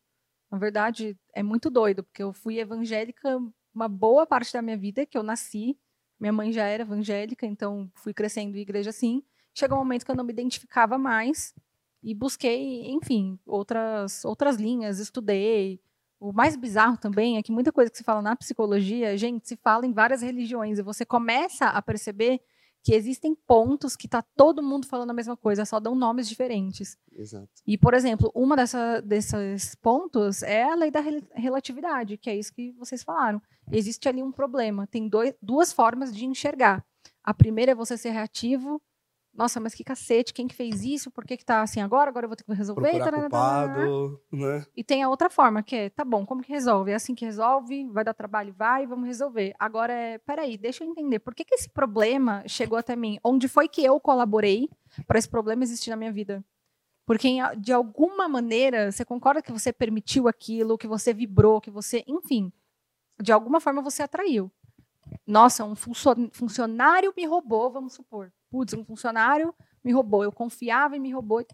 Na verdade, é muito doido, porque eu fui evangélica uma boa parte da minha vida, que eu nasci. Minha mãe já era evangélica, então fui crescendo em igreja assim. Chegou um momento que eu não me identificava mais e busquei, enfim, outras outras linhas, estudei, o mais bizarro também é que muita coisa que se fala na psicologia, gente, se fala em várias religiões e você começa a perceber que existem pontos que tá todo mundo falando a mesma coisa, só dão nomes diferentes. Exato. E, por exemplo, uma dessa, desses pontos é a lei da rel- relatividade, que é isso que vocês falaram. Existe ali um problema, tem dois, duas formas de enxergar. A primeira é você ser reativo. Nossa, mas que cacete, quem que fez isso? Por que que tá assim agora? Agora eu vou ter que resolver. Procurar tarará, culpado, né? e tem a outra forma, que é, tá bom, como que resolve? É assim que resolve, vai dar trabalho, vai, vamos resolver. Agora, é, peraí, deixa eu entender, por que, que esse problema chegou até mim? Onde foi que eu colaborei para esse problema existir na minha vida? Porque, de alguma maneira, você concorda que você permitiu aquilo, que você vibrou, que você, enfim, de alguma forma você atraiu. Nossa, um funcio- funcionário me roubou, vamos supor. Putz, um funcionário me roubou, eu confiava e me roubou.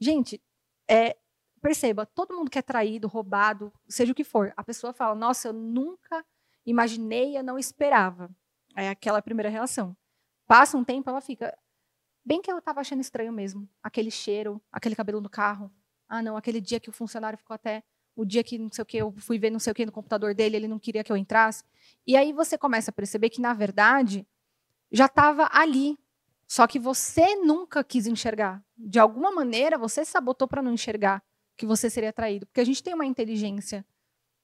Gente, é, perceba, todo mundo que é traído, roubado, seja o que for, a pessoa fala: Nossa, eu nunca imaginei, eu não esperava. É aquela primeira relação. Passa um tempo, ela fica. Bem que eu tava achando estranho mesmo. Aquele cheiro, aquele cabelo no carro. Ah, não, aquele dia que o funcionário ficou até. O dia que não sei o que, eu fui ver não sei o que no computador dele, ele não queria que eu entrasse. E aí você começa a perceber que, na verdade, já estava ali. Só que você nunca quis enxergar. De alguma maneira, você sabotou para não enxergar que você seria traído. Porque a gente tem uma inteligência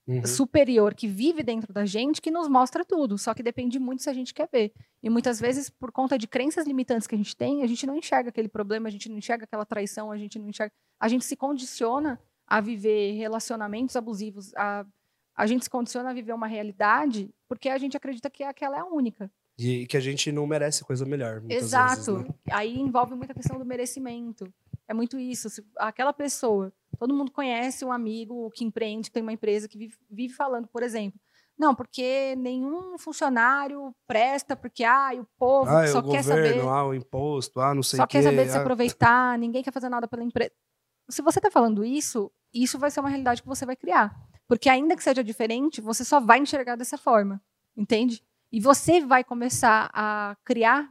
Uhum. superior que vive dentro da gente que nos mostra tudo. Só que depende muito se a gente quer ver. E muitas vezes, por conta de crenças limitantes que a gente tem, a gente não enxerga aquele problema, a gente não enxerga aquela traição, a gente não enxerga. A gente se condiciona a viver relacionamentos abusivos. A, a gente se condiciona a viver uma realidade porque a gente acredita que aquela é a única. E que a gente não merece coisa melhor. Exato. vezes, né? Aí envolve muita questão do merecimento. É muito isso. Se aquela pessoa Todo mundo conhece um amigo que empreende, que tem uma empresa que vive, vive falando, por exemplo, não, porque nenhum funcionário presta, porque ah, o povo Ah, só o quer governo, saber, ah, o imposto, ah, não sei só quer saber de se ah. aproveitar, ninguém quer fazer nada pela empresa. Se você está falando isso, isso vai ser uma realidade que você vai criar. Porque ainda que seja diferente, você só vai enxergar dessa forma, entende? E você vai começar a criar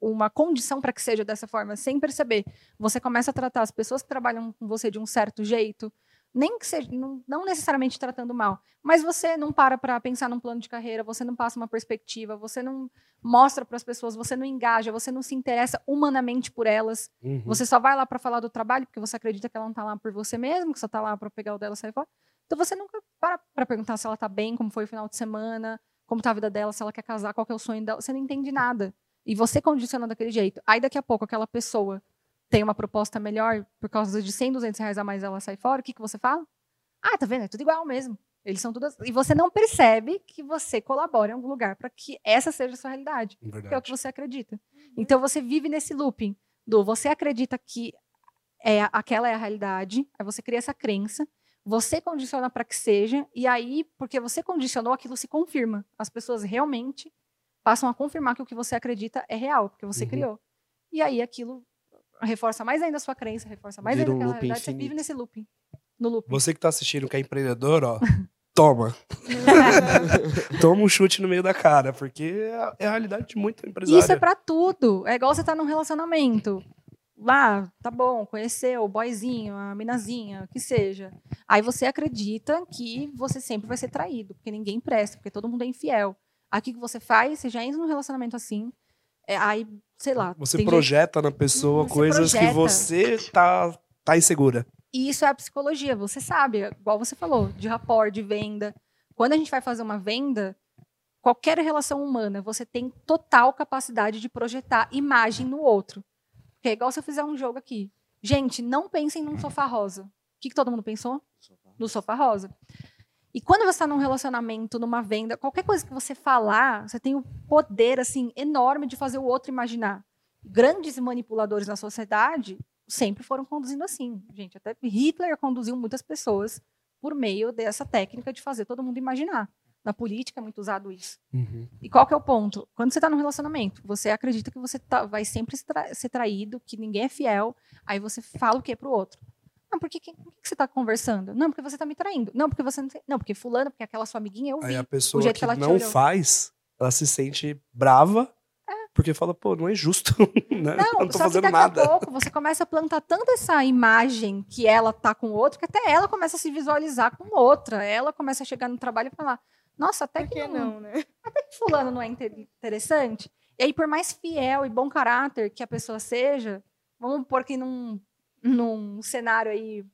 uma condição para que seja dessa forma, sem perceber. Você começa a tratar as pessoas que trabalham com você de um certo jeito, nem que seja, não, não necessariamente tratando mal, mas você não para para pensar num plano de carreira, você não passa uma perspectiva, você não mostra para as pessoas, você não engaja, você não se interessa humanamente por elas. Uhum. Você só vai lá para falar do trabalho porque você acredita que ela não está lá por você mesmo, que só está lá para pegar o dela e sair fora. Então você nunca para para perguntar se ela está bem, como foi o final de semana, como está a vida dela, se ela quer casar, qual que é o sonho dela. Você não entende nada. E você condiciona daquele jeito. Aí daqui a pouco aquela pessoa tem uma proposta melhor por causa de 100, 200 reais a mais ela sai fora, o que, que você fala? Ah, tá vendo? É tudo igual mesmo. Eles são tudo. E você não percebe que você colabora em algum lugar para que essa seja a sua realidade que é o Verdade. que você acredita. Então você vive nesse looping do você acredita que é aquela é a realidade, aí você cria essa crença, você condiciona para que seja e aí porque você condicionou aquilo se confirma. As pessoas realmente passam a confirmar que o que você acredita é real, porque você Uhum. criou. E aí aquilo reforça mais ainda a sua crença, reforça mais Vira ainda um aquela você vive nesse looping. No looping. Você que tá assistindo, que é empreendedor, ó, toma. toma um chute no meio da cara, porque é a realidade de muito empresário. Isso é pra tudo. É igual você tá num relacionamento. Lá, tá bom, conheceu o boyzinho, a minazinha, o que seja. Aí você acredita que você sempre vai ser traído, porque ninguém presta, porque todo mundo é infiel. O que que você faz? Você já entra num relacionamento assim, é, aí, sei lá. Você tem gente- projeta na pessoa Você coisas que projeta. você tá, tá insegura. E isso é a psicologia, você sabe, igual você falou, de rapport, de venda. Quando a gente vai fazer uma venda, qualquer relação humana, você tem total capacidade de projetar imagem no outro. É igual se eu fizer um jogo aqui. Gente, não pensem num sofá rosa. O que, que todo mundo pensou? No sofá rosa. E quando você está num relacionamento, numa venda, qualquer coisa que você falar, você tem o poder assim enorme de fazer o outro imaginar. Grandes manipuladores na sociedade sempre foram conduzindo assim, gente. Até Hitler conduziu muitas pessoas por meio dessa técnica de fazer todo mundo imaginar. Na política é muito usado isso. E qual que é o ponto? Quando você está num relacionamento, você acredita que você tá- vai sempre se tra- ser traído, que ninguém é fiel, aí você fala o que pro outro? Não, porque quem, com que você está conversando? Não, porque você está me traindo. Não, porque você não tem... Não, porque fulano, porque aquela sua amiguinha eu vi. Aí a pessoa jeito que, que não faz, ela se sente brava, porque fala, pô, não é justo, né? Não, Eu não tô só fazendo que daqui nada. a pouco você começa a plantar tanto essa imagem que ela tá com o outro, que até ela começa a se visualizar com outra. Ela começa a chegar no trabalho e falar, nossa, até Por que que não, não, né? fulano não é inte- interessante. E aí, por mais fiel e bom caráter que a pessoa seja, vamos pôr que num, num cenário aí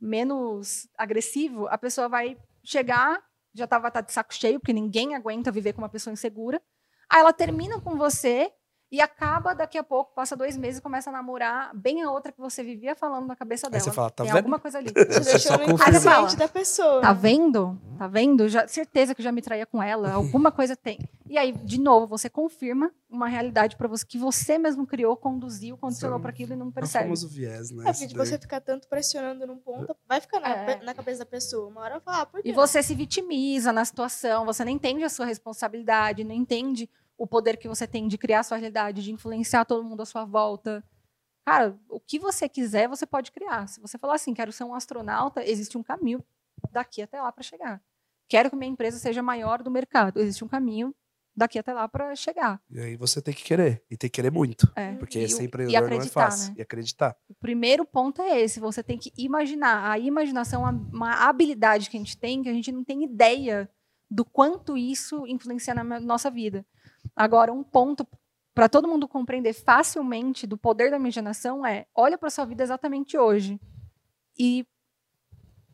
menos agressivo, a pessoa vai chegar, já tava tá de saco cheio, porque ninguém aguenta viver com uma pessoa insegura. Aí ela termina com você e acaba daqui a pouco, passa dois meses e começa a namorar bem a outra que você vivia falando na cabeça Aí dela. você fala, tá Tem vendo? alguma coisa ali. Te Você deixou só no inconsciente da pessoa. Tá vendo? Tá vendo? Já, certeza que eu já me traía com ela. Alguma coisa tem. E aí, de novo, você confirma uma realidade para você que você mesmo criou, conduziu, condicionou para aquilo e não É o percebe. famoso viés, né? É, de você ficar tanto pressionando num ponto, vai ficar na, É. na cabeça da pessoa. Uma hora vai falar, ah, por quê? E você se vitimiza na situação, você não entende a sua responsabilidade, não entende o poder que você tem de criar a sua realidade, de influenciar todo mundo à sua volta. Cara, o que você quiser, você pode criar. Se você falar assim, quero ser um astronauta, existe um caminho daqui até lá para chegar. Quero que minha empresa seja maior do mercado, existe um caminho daqui até lá para chegar. E aí você tem que querer. E tem que querer muito. É. Porque ser empreendedor não é fácil. né? E acreditar. O primeiro ponto é esse, você tem que imaginar. A imaginação é uma habilidade que a gente tem, que a gente não tem ideia do quanto isso influencia na nossa vida. Agora, um ponto para todo mundo compreender facilmente do poder da imaginação é: olha para sua vida exatamente hoje e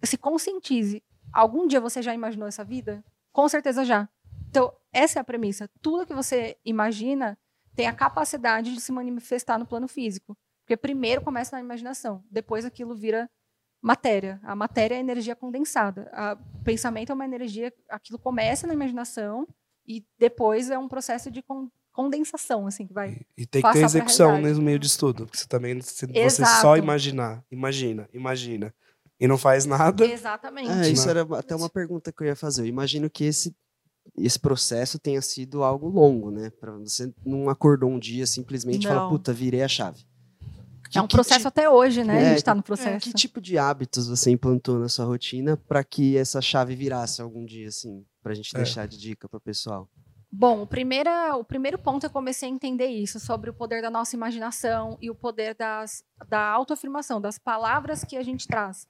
se conscientize. Algum dia você já imaginou essa vida? Com certeza já. Então, essa é a premissa. Tudo que você imagina tem a capacidade de se manifestar no plano físico. Porque primeiro começa na imaginação, depois aquilo vira matéria. A matéria é energia condensada. O pensamento é uma energia, aquilo começa na imaginação e depois é um processo de con- condensação, assim, que vai. E, e tem que ter execução no meio disso tudo. Porque você também, se você só imaginar, imagina, imagina. e não faz nada. Exatamente. É, isso né? era até uma pergunta que eu ia fazer. Eu imagino que esse, esse processo tenha sido algo longo, né? Pra você não acordou um dia simplesmente e falou, Não. puta, virei a chave. é um Que- que processo tipo- até hoje, né? a É, gente tá no é, processo. que tipo de hábitos você implantou na sua rotina para que essa chave virasse algum dia, assim? Pra gente É. deixar de dica pro pessoal. Bom, o, primeira, o primeiro ponto eu comecei a entender isso, sobre o poder da nossa imaginação e o poder das, da autoafirmação, das palavras que a gente traz.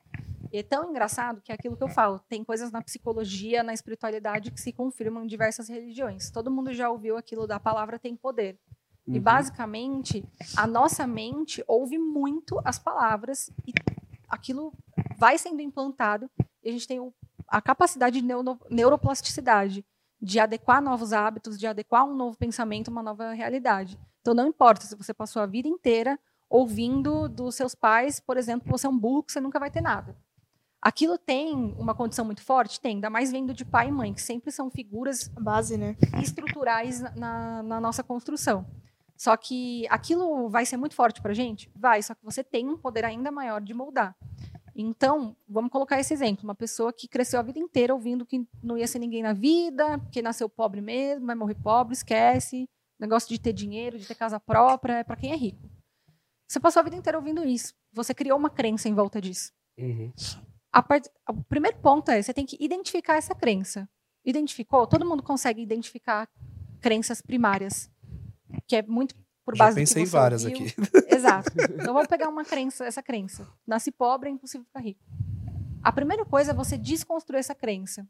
E é tão engraçado que é aquilo que eu falo, tem coisas na psicologia, na espiritualidade que se confirmam em diversas religiões. Todo mundo já ouviu aquilo da palavra tem poder. E Uhum. basicamente, a nossa mente ouve muito as palavras e aquilo vai sendo implantado e a gente tem o- a capacidade de neuro- neuroplasticidade, de adequar novos hábitos, de adequar um novo pensamento, uma nova realidade. Então não importa se você passou a vida inteira ouvindo dos seus pais, por exemplo, que você é um burro, que você nunca vai ter nada. Aquilo tem uma condição muito forte? Tem, ainda mais vendo de pai e mãe, que sempre são figuras A base, né? estruturais na, na nossa construção. Só que aquilo vai ser muito forte para gente? Vai, só que você tem um poder ainda maior de moldar. Então, vamos colocar esse exemplo: uma pessoa que cresceu a vida inteira ouvindo que não ia ser ninguém na vida, que nasceu pobre mesmo, vai morrer pobre, esquece. Negócio de ter dinheiro, de ter casa própria, é para quem é rico. Você passou a vida inteira ouvindo isso. Você criou uma crença em volta disso. Uhum. Part... O primeiro ponto é, você tem que identificar essa crença. Identificou? Todo mundo consegue identificar crenças primárias, que é muito por Já base pensei em que você várias ouviu. aqui. Exato. Então vamos pegar uma crença, essa crença. Nasci pobre, é impossível ficar rico. A primeira coisa é você desconstruir essa crença.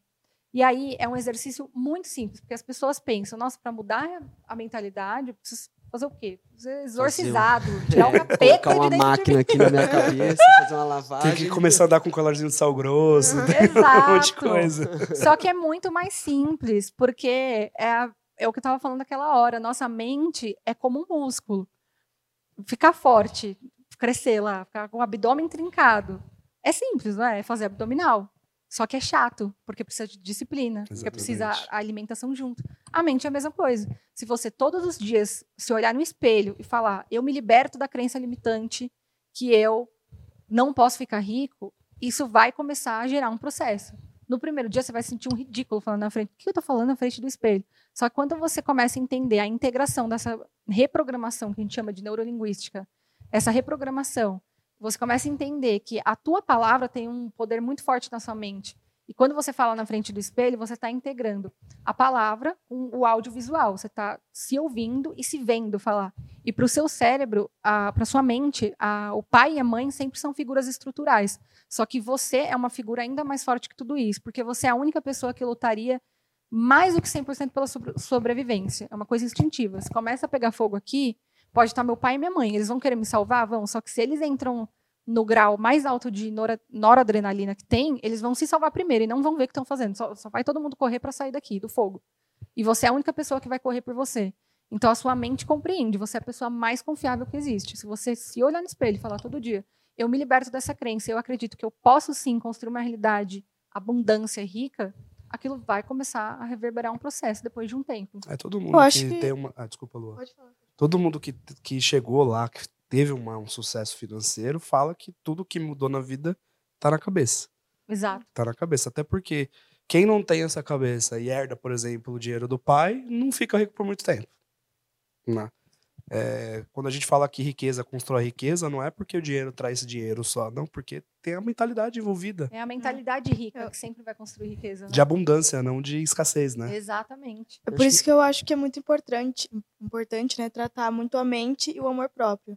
E aí é um exercício muito simples, porque as pessoas pensam, nossa, para mudar a mentalidade, eu preciso fazer o quê? Ser exorcizado, tirar o capeta É, Colocar de uma dentro de máquina aqui na minha cabeça, fazer uma lavagem. Tem que começar a andar com colarzinho de sal grosso, Uhum. um monte de Exato. coisa. Só que é muito mais simples, porque é, a- é o que eu estava falando naquela hora. Nossa mente é como um músculo. Ficar forte, crescer lá, ficar com o abdômen trincado. É simples, não é? É fazer abdominal. Só que é chato, porque precisa de disciplina, porque precisa Exatamente. a alimentação junto. A mente é a mesma coisa. Se você todos os dias se olhar no espelho e falar, eu me liberto da crença limitante que eu não posso ficar rico, isso vai começar a gerar um processo. No primeiro dia você vai sentir um ridículo falando na frente. O que eu tô falando na frente do espelho? Só que quando você começa a entender a integração dessa reprogramação que a gente chama de neurolinguística, essa reprogramação, você começa a entender que a tua palavra tem um poder muito forte na sua mente. E quando você fala na frente do espelho, você está integrando a palavra com o audiovisual. Você está se ouvindo e se vendo falar. E para o seu cérebro, para sua mente, a- o pai e a mãe sempre são figuras estruturais. Só que você é uma figura ainda mais forte que tudo isso, porque você é a única pessoa que lutaria mais do que 100% pela sobre- sobrevivência. É uma coisa instintiva. Se começa a pegar fogo aqui, pode estar meu pai e minha mãe. Eles vão querer me salvar? Vão. Só que se eles entram no grau mais alto de nora- noradrenalina que tem, eles vão se salvar primeiro e não vão ver o que estão fazendo. Só, só vai todo mundo correr para sair daqui, do fogo. E você é a única pessoa que vai correr por você. Então a sua mente compreende, você é a pessoa mais confiável que existe. Se você se olhar no espelho e falar todo dia, eu me liberto dessa crença, eu acredito que eu posso sim construir uma realidade abundância e rica, aquilo vai começar a reverberar um processo depois de um tempo. É todo mundo Eu que, acho que- tem uma. Ah, desculpa, Lua. Pode falar. Todo mundo que, que chegou lá, que teve uma- um sucesso financeiro, fala que tudo que mudou na vida tá na cabeça. Exato. Tá na cabeça. Até porque quem não tem essa cabeça e herda, por exemplo, o dinheiro do pai, não fica rico por muito tempo. Né? É, quando a gente fala que riqueza constrói riqueza, não é porque o dinheiro traz dinheiro só, não, porque tem a mentalidade envolvida É a mentalidade rica Eu- que sempre vai construir riqueza. Né? de abundância, não de escassez, né? Exatamente. É por acho isso que eu acho que é muito importante, importante, né, tratar muito a mente e o amor próprio.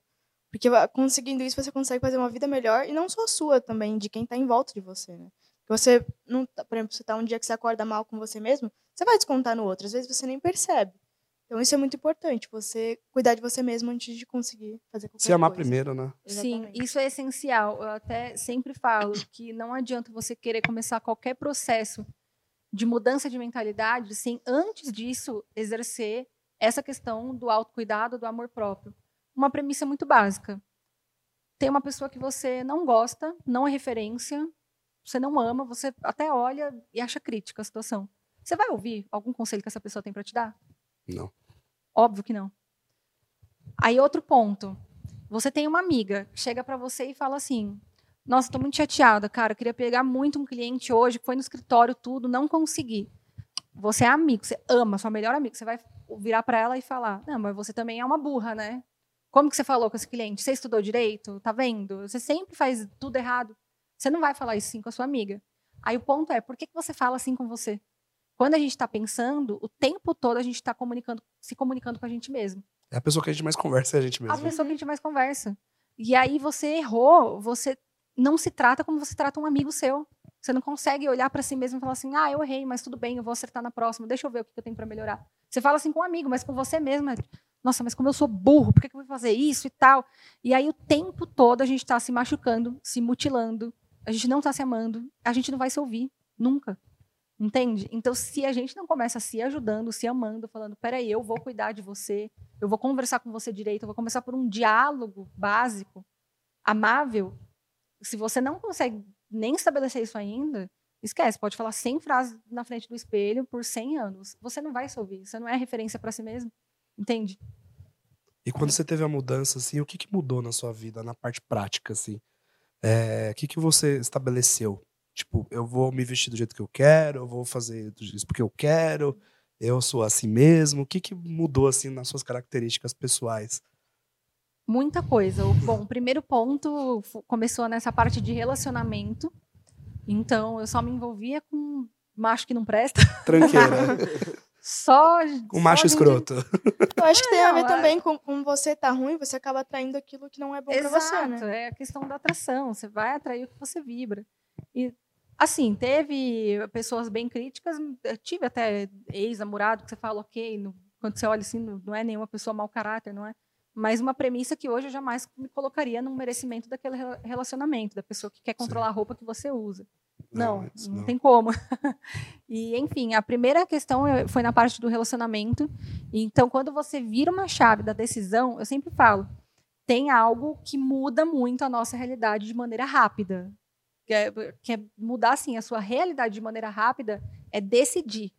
Porque conseguindo isso você consegue fazer uma vida melhor e não só a sua também, de quem tá em volta de você, né? Porque você não, tá- por exemplo, você tá um dia que você acorda mal com você mesmo, você vai descontar no outro, às vezes você nem percebe. Então isso é muito importante, você cuidar de você mesmo antes de conseguir fazer qualquer Se amar coisa. primeiro, né? Sim, Exatamente. isso é essencial. Eu até sempre falo que não adianta você querer começar qualquer processo de mudança de mentalidade sem, antes disso, exercer essa questão do autocuidado, do amor próprio. Uma premissa muito básica. Tem uma pessoa que você não gosta, não é referência, você não ama, você até olha e acha crítica a situação. Você vai ouvir algum conselho que essa pessoa tem para te dar? Não. Óbvio que não. Aí outro ponto. Você tem uma amiga que chega para você e fala assim: Nossa, tô muito chateada, cara. Queria pegar muito um cliente hoje, foi no escritório, tudo, não consegui. Você é amigo, você ama sua melhor amiga. Você vai virar para ela e falar: Não, mas você também é uma burra, né? Como que você falou com esse cliente? Você estudou direito? Tá vendo? Você sempre faz tudo errado. Você não vai falar isso sim com a sua amiga. Aí o ponto é, por que, que você fala assim com você? Quando a gente está pensando, o tempo todo a gente está comunicando, se comunicando com a gente mesmo. É a pessoa que a gente mais conversa, é a gente mesmo. A pessoa que a gente mais conversa. E aí você errou, você não se trata como você trata um amigo seu. Você não consegue olhar para si mesmo e falar assim: ah, eu errei, mas tudo bem, eu vou acertar na próxima, deixa eu ver o que eu tenho para melhorar. Você fala assim com um amigo, mas com você mesma. Nossa, mas como eu sou burro, por que eu vou fazer isso e tal? E aí o tempo todo a gente está se machucando, se mutilando, a gente não está se amando, a gente não vai se ouvir, nunca. Entende? Então, se a gente não começa se ajudando, se amando, falando, peraí, eu vou cuidar de você, eu vou conversar com você direito, eu vou começar por um diálogo básico, amável. Se você não consegue nem estabelecer isso ainda, esquece, pode falar 100 frases na frente do espelho por 100 anos. Você não vai se ouvir, você não é referência para si mesmo. Entende? E quando você teve a mudança, assim, o que, que mudou na sua vida, na parte prática, assim? É, o que, que você estabeleceu? Tipo, eu vou me vestir do jeito que eu quero, eu vou fazer isso porque eu quero, eu sou assim mesmo. O que, que mudou assim nas suas características pessoais? Muita coisa. Bom, o primeiro ponto começou nessa parte de relacionamento. Então, eu só me envolvia com macho que não presta. Tranqueira. só. Com macho gente... escroto. Eu acho que tem a ver também com, com você tá ruim, você acaba atraindo aquilo que não é bom Exato, pra você, né? É a questão da atração. Você vai atrair o que você vibra. E Assim, teve pessoas bem críticas, tive até ex-namorado que você fala, ok, no, quando você olha assim, não é nenhuma pessoa mau caráter, não é? Mas uma premissa que hoje eu jamais me colocaria num merecimento daquele relacionamento, da pessoa que quer controlar Sim. a roupa que você usa. Não, não, não, não. tem como. e, enfim, a primeira questão foi na parte do relacionamento. Então, quando você vira uma chave da decisão, eu sempre falo, tem algo que muda muito a nossa realidade de maneira rápida quer, quer mudar assim, a sua realidade de maneira rápida, é decidir.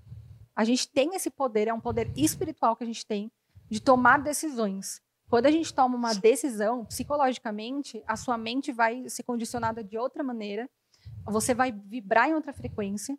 A gente tem esse poder, é um poder espiritual que a gente tem de tomar decisões. Quando a gente toma uma decisão, psicologicamente, a sua mente vai ser condicionada de outra maneira, você vai vibrar em outra frequência,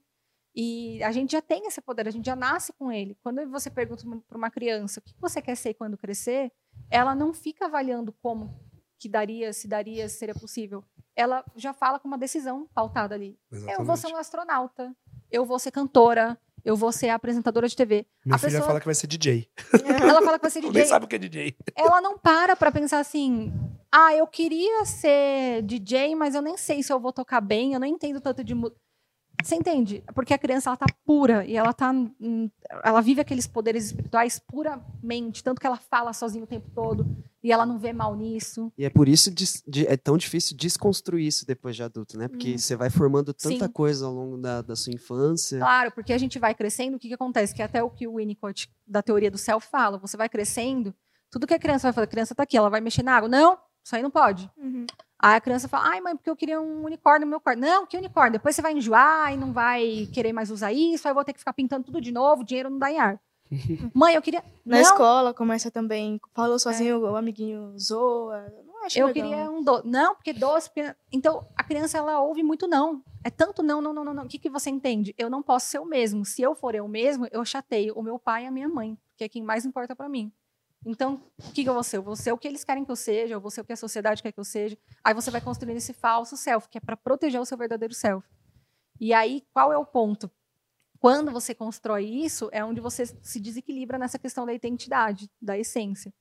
e a gente já tem esse poder, a gente já nasce com ele. Quando você pergunta para uma criança o que você quer ser quando crescer, ela não fica avaliando como que daria, se daria, se seria possível ela já fala com uma decisão pautada ali. Exatamente. Eu vou ser um astronauta, eu vou ser cantora, eu vou ser apresentadora de TV. Minha a filha pessoa... fala que vai ser DJ. Ela fala que vai ser DJ. Nem sabe o que é DJ. Ela não para pra pensar assim, ah, eu queria ser DJ, mas eu nem sei se eu vou tocar bem, eu não entendo tanto de música. Você entende? Porque a criança ela tá pura e ela tá ela vive aqueles poderes espirituais puramente, tanto que ela fala sozinha o tempo todo e ela não vê mal nisso. E é por isso de, de, é tão difícil desconstruir isso depois de adulto, né? Porque hum. você vai formando tanta Sim. coisa ao longo da, da sua infância. Claro, porque a gente vai crescendo, o que, que acontece? Que até o que o Winnicott da teoria do céu fala, você vai crescendo, tudo que a criança vai fazer, a criança tá aqui, ela vai mexer na água. Não, isso aí não pode. Uhum. Aí a criança fala, ai mãe, porque eu queria um unicórnio no meu quarto. Não, que unicórnio? Depois você vai enjoar e não vai querer mais usar isso, aí eu vou ter que ficar pintando tudo de novo, o dinheiro não dá em ar. Mãe, eu queria. Na não. escola começa também. Falou sozinho, é. o amiguinho zoa. Não acho Eu legal. queria um doce. Não, porque doce. Então, a criança, ela ouve muito não. É tanto não, não, não, não, não. O que, que você entende? Eu não posso ser o mesmo. Se eu for eu mesmo, eu chateio o meu pai e a minha mãe, que é quem mais importa para mim. Então, o que, eu vou ser? Eu vou ser o que eles querem que eu seja, eu vou ser o que a sociedade quer que eu seja. Aí você vai construindo esse falso self, que é para proteger o seu verdadeiro self. E aí, qual é o ponto? Quando você constrói isso, é onde você se desequilibra nessa questão da identidade, da essência.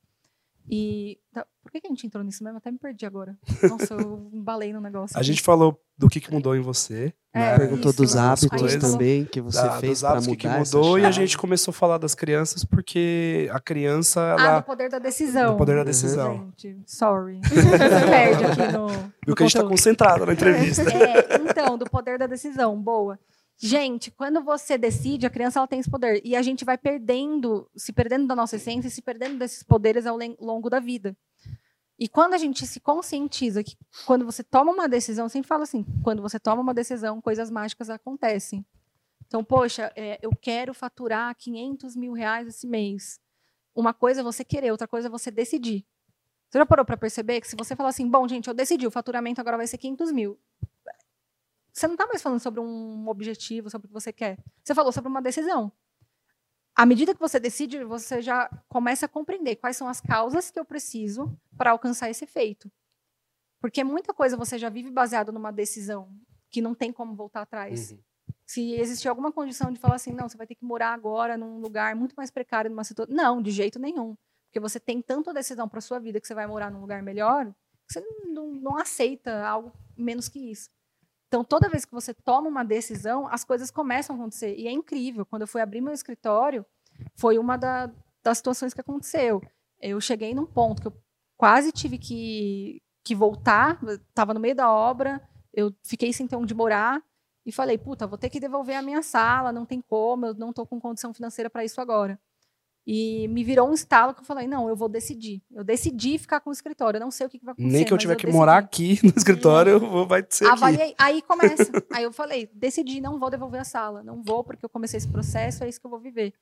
E tá, por que, a gente entrou nisso mesmo? Até me perdi agora. Nossa, eu embalei no negócio. A gente falou do que, que mudou em você. É, né? Perguntou isso, dos hábitos também que você da, fez para mudar. Que, que mudou e a gente começou a falar das crianças porque a criança. Ela... Ah, do poder da decisão. Do poder da decisão. Uhum. Gente, sorry. Você perde aqui no. Do que a gente está concentrado na entrevista. É, então, do poder da decisão. Boa. Gente, quando você decide, a criança ela tem esse poder. E a gente vai perdendo, se perdendo da nossa essência, se perdendo desses poderes ao longo da vida. E quando a gente se conscientiza que quando você toma uma decisão, sempre fala assim, quando você toma uma decisão, coisas mágicas acontecem. Então, poxa, é, eu quero faturar 500 mil reais esse mês. Uma coisa é você querer, outra coisa é você decidir. Você já parou para perceber que se você falar assim, bom, gente, eu decidi, o faturamento agora vai ser 500 mil. Você não está mais falando sobre um objetivo, sobre o que você quer. Você falou sobre uma decisão. À medida que você decide, você já começa a compreender quais são as causas que eu preciso para alcançar esse efeito. Porque muita coisa você já vive baseado numa decisão que não tem como voltar atrás. Uhum. Se existir alguma condição de falar assim, não, você vai ter que morar agora num lugar muito mais precário, numa situação. Não, de jeito nenhum. Porque você tem tanta decisão para sua vida que você vai morar num lugar melhor, que você não, não aceita algo menos que isso. Então, toda vez que você toma uma decisão, as coisas começam a acontecer. E é incrível. Quando eu fui abrir meu escritório, foi uma da, das situações que aconteceu. Eu cheguei num ponto que eu quase tive que, que voltar, estava no meio da obra, eu fiquei sem ter onde morar e falei, puta, vou ter que devolver a minha sala, não tem como, eu não estou com condição financeira para isso agora. E me virou um estalo que eu falei, não, eu vou decidir. Eu decidi ficar com o escritório, eu não sei o que, que vai acontecer. Nem que eu tiver que decidi. morar aqui no escritório, eu vou, vai ser aqui. Avaliei, aí começa. aí eu falei, decidi, não vou devolver a sala, não vou porque eu comecei esse processo, é isso que eu vou viver.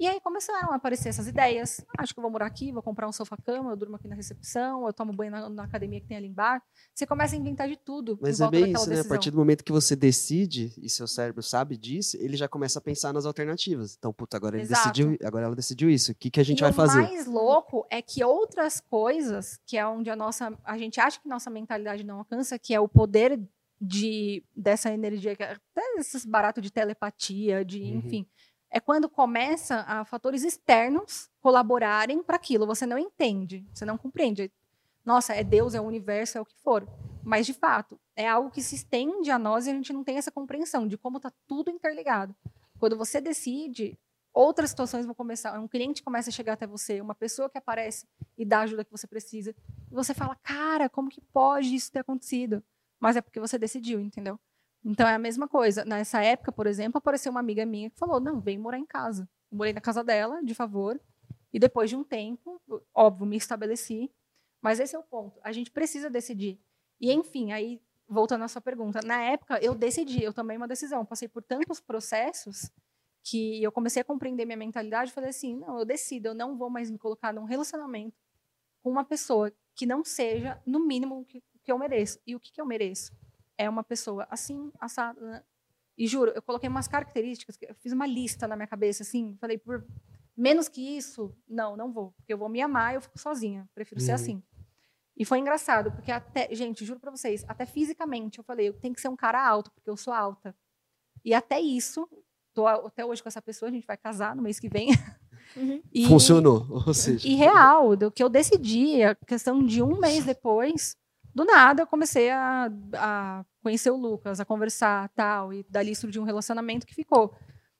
E aí começaram a aparecer essas ideias. Acho que eu vou morar aqui, vou comprar um sofá-cama, eu durmo aqui na recepção, eu tomo banho na, na academia que tem ali embaixo. Você começa a inventar de tudo. Mas é bem isso, né? A partir do momento que você decide, e seu cérebro sabe disso, ele já começa a pensar nas alternativas. Então, puta, agora ele Exato. decidiu, agora ela decidiu isso. O que, que a gente e vai o fazer? mais louco é que outras coisas, que é onde a nossa, a gente acha que nossa mentalidade não alcança, que é o poder de dessa energia, que é até esses baratos de telepatia, de, Uhum. enfim, é quando começa a fatores externos colaborarem para aquilo. Você não entende, você não compreende. Nossa, é Deus, é o universo, é o que for. Mas de fato, é algo que se estende a nós e a gente não tem essa compreensão de como está tudo interligado. Quando você decide, outras situações vão começar. Um cliente começa a chegar até você, uma pessoa que aparece e dá a ajuda que você precisa. E você fala, cara, como que pode isso ter acontecido? Mas é porque você decidiu, entendeu? Então é a mesma coisa. Nessa época, por exemplo, apareceu uma amiga minha que falou: não, vem morar em casa. Eu morei na casa dela, de favor. E depois de um tempo, óbvio, me estabeleci. Mas esse é o ponto. A gente precisa decidir. E, enfim, aí, voltando à sua pergunta, na época eu decidi, eu tomei uma decisão. Passei por tantos processos que eu comecei a compreender minha mentalidade e falei assim: não, eu decido, eu não vou mais me colocar num relacionamento com uma pessoa que não seja, no mínimo, o que, eu mereço. E o que, que eu mereço? É uma pessoa assim, assada. né? E juro, eu coloquei umas características, que eu fiz uma lista na minha cabeça, assim, falei, por menos que isso, não, não vou. Porque eu vou me amar e eu fico sozinha. Prefiro ser Uhum. assim. E foi engraçado, porque até, gente, juro pra vocês, até fisicamente eu falei, eu tenho que ser um cara alto, porque eu sou alta. E até isso, tô até hoje com essa pessoa, a gente vai casar no mês que vem. Uhum. E- Funcionou. Ou seja, e real, do que eu decidi, a questão de um mês depois, do nada eu comecei a, a conhecer o Lucas, a conversar tal, e dali surgiu um relacionamento que ficou.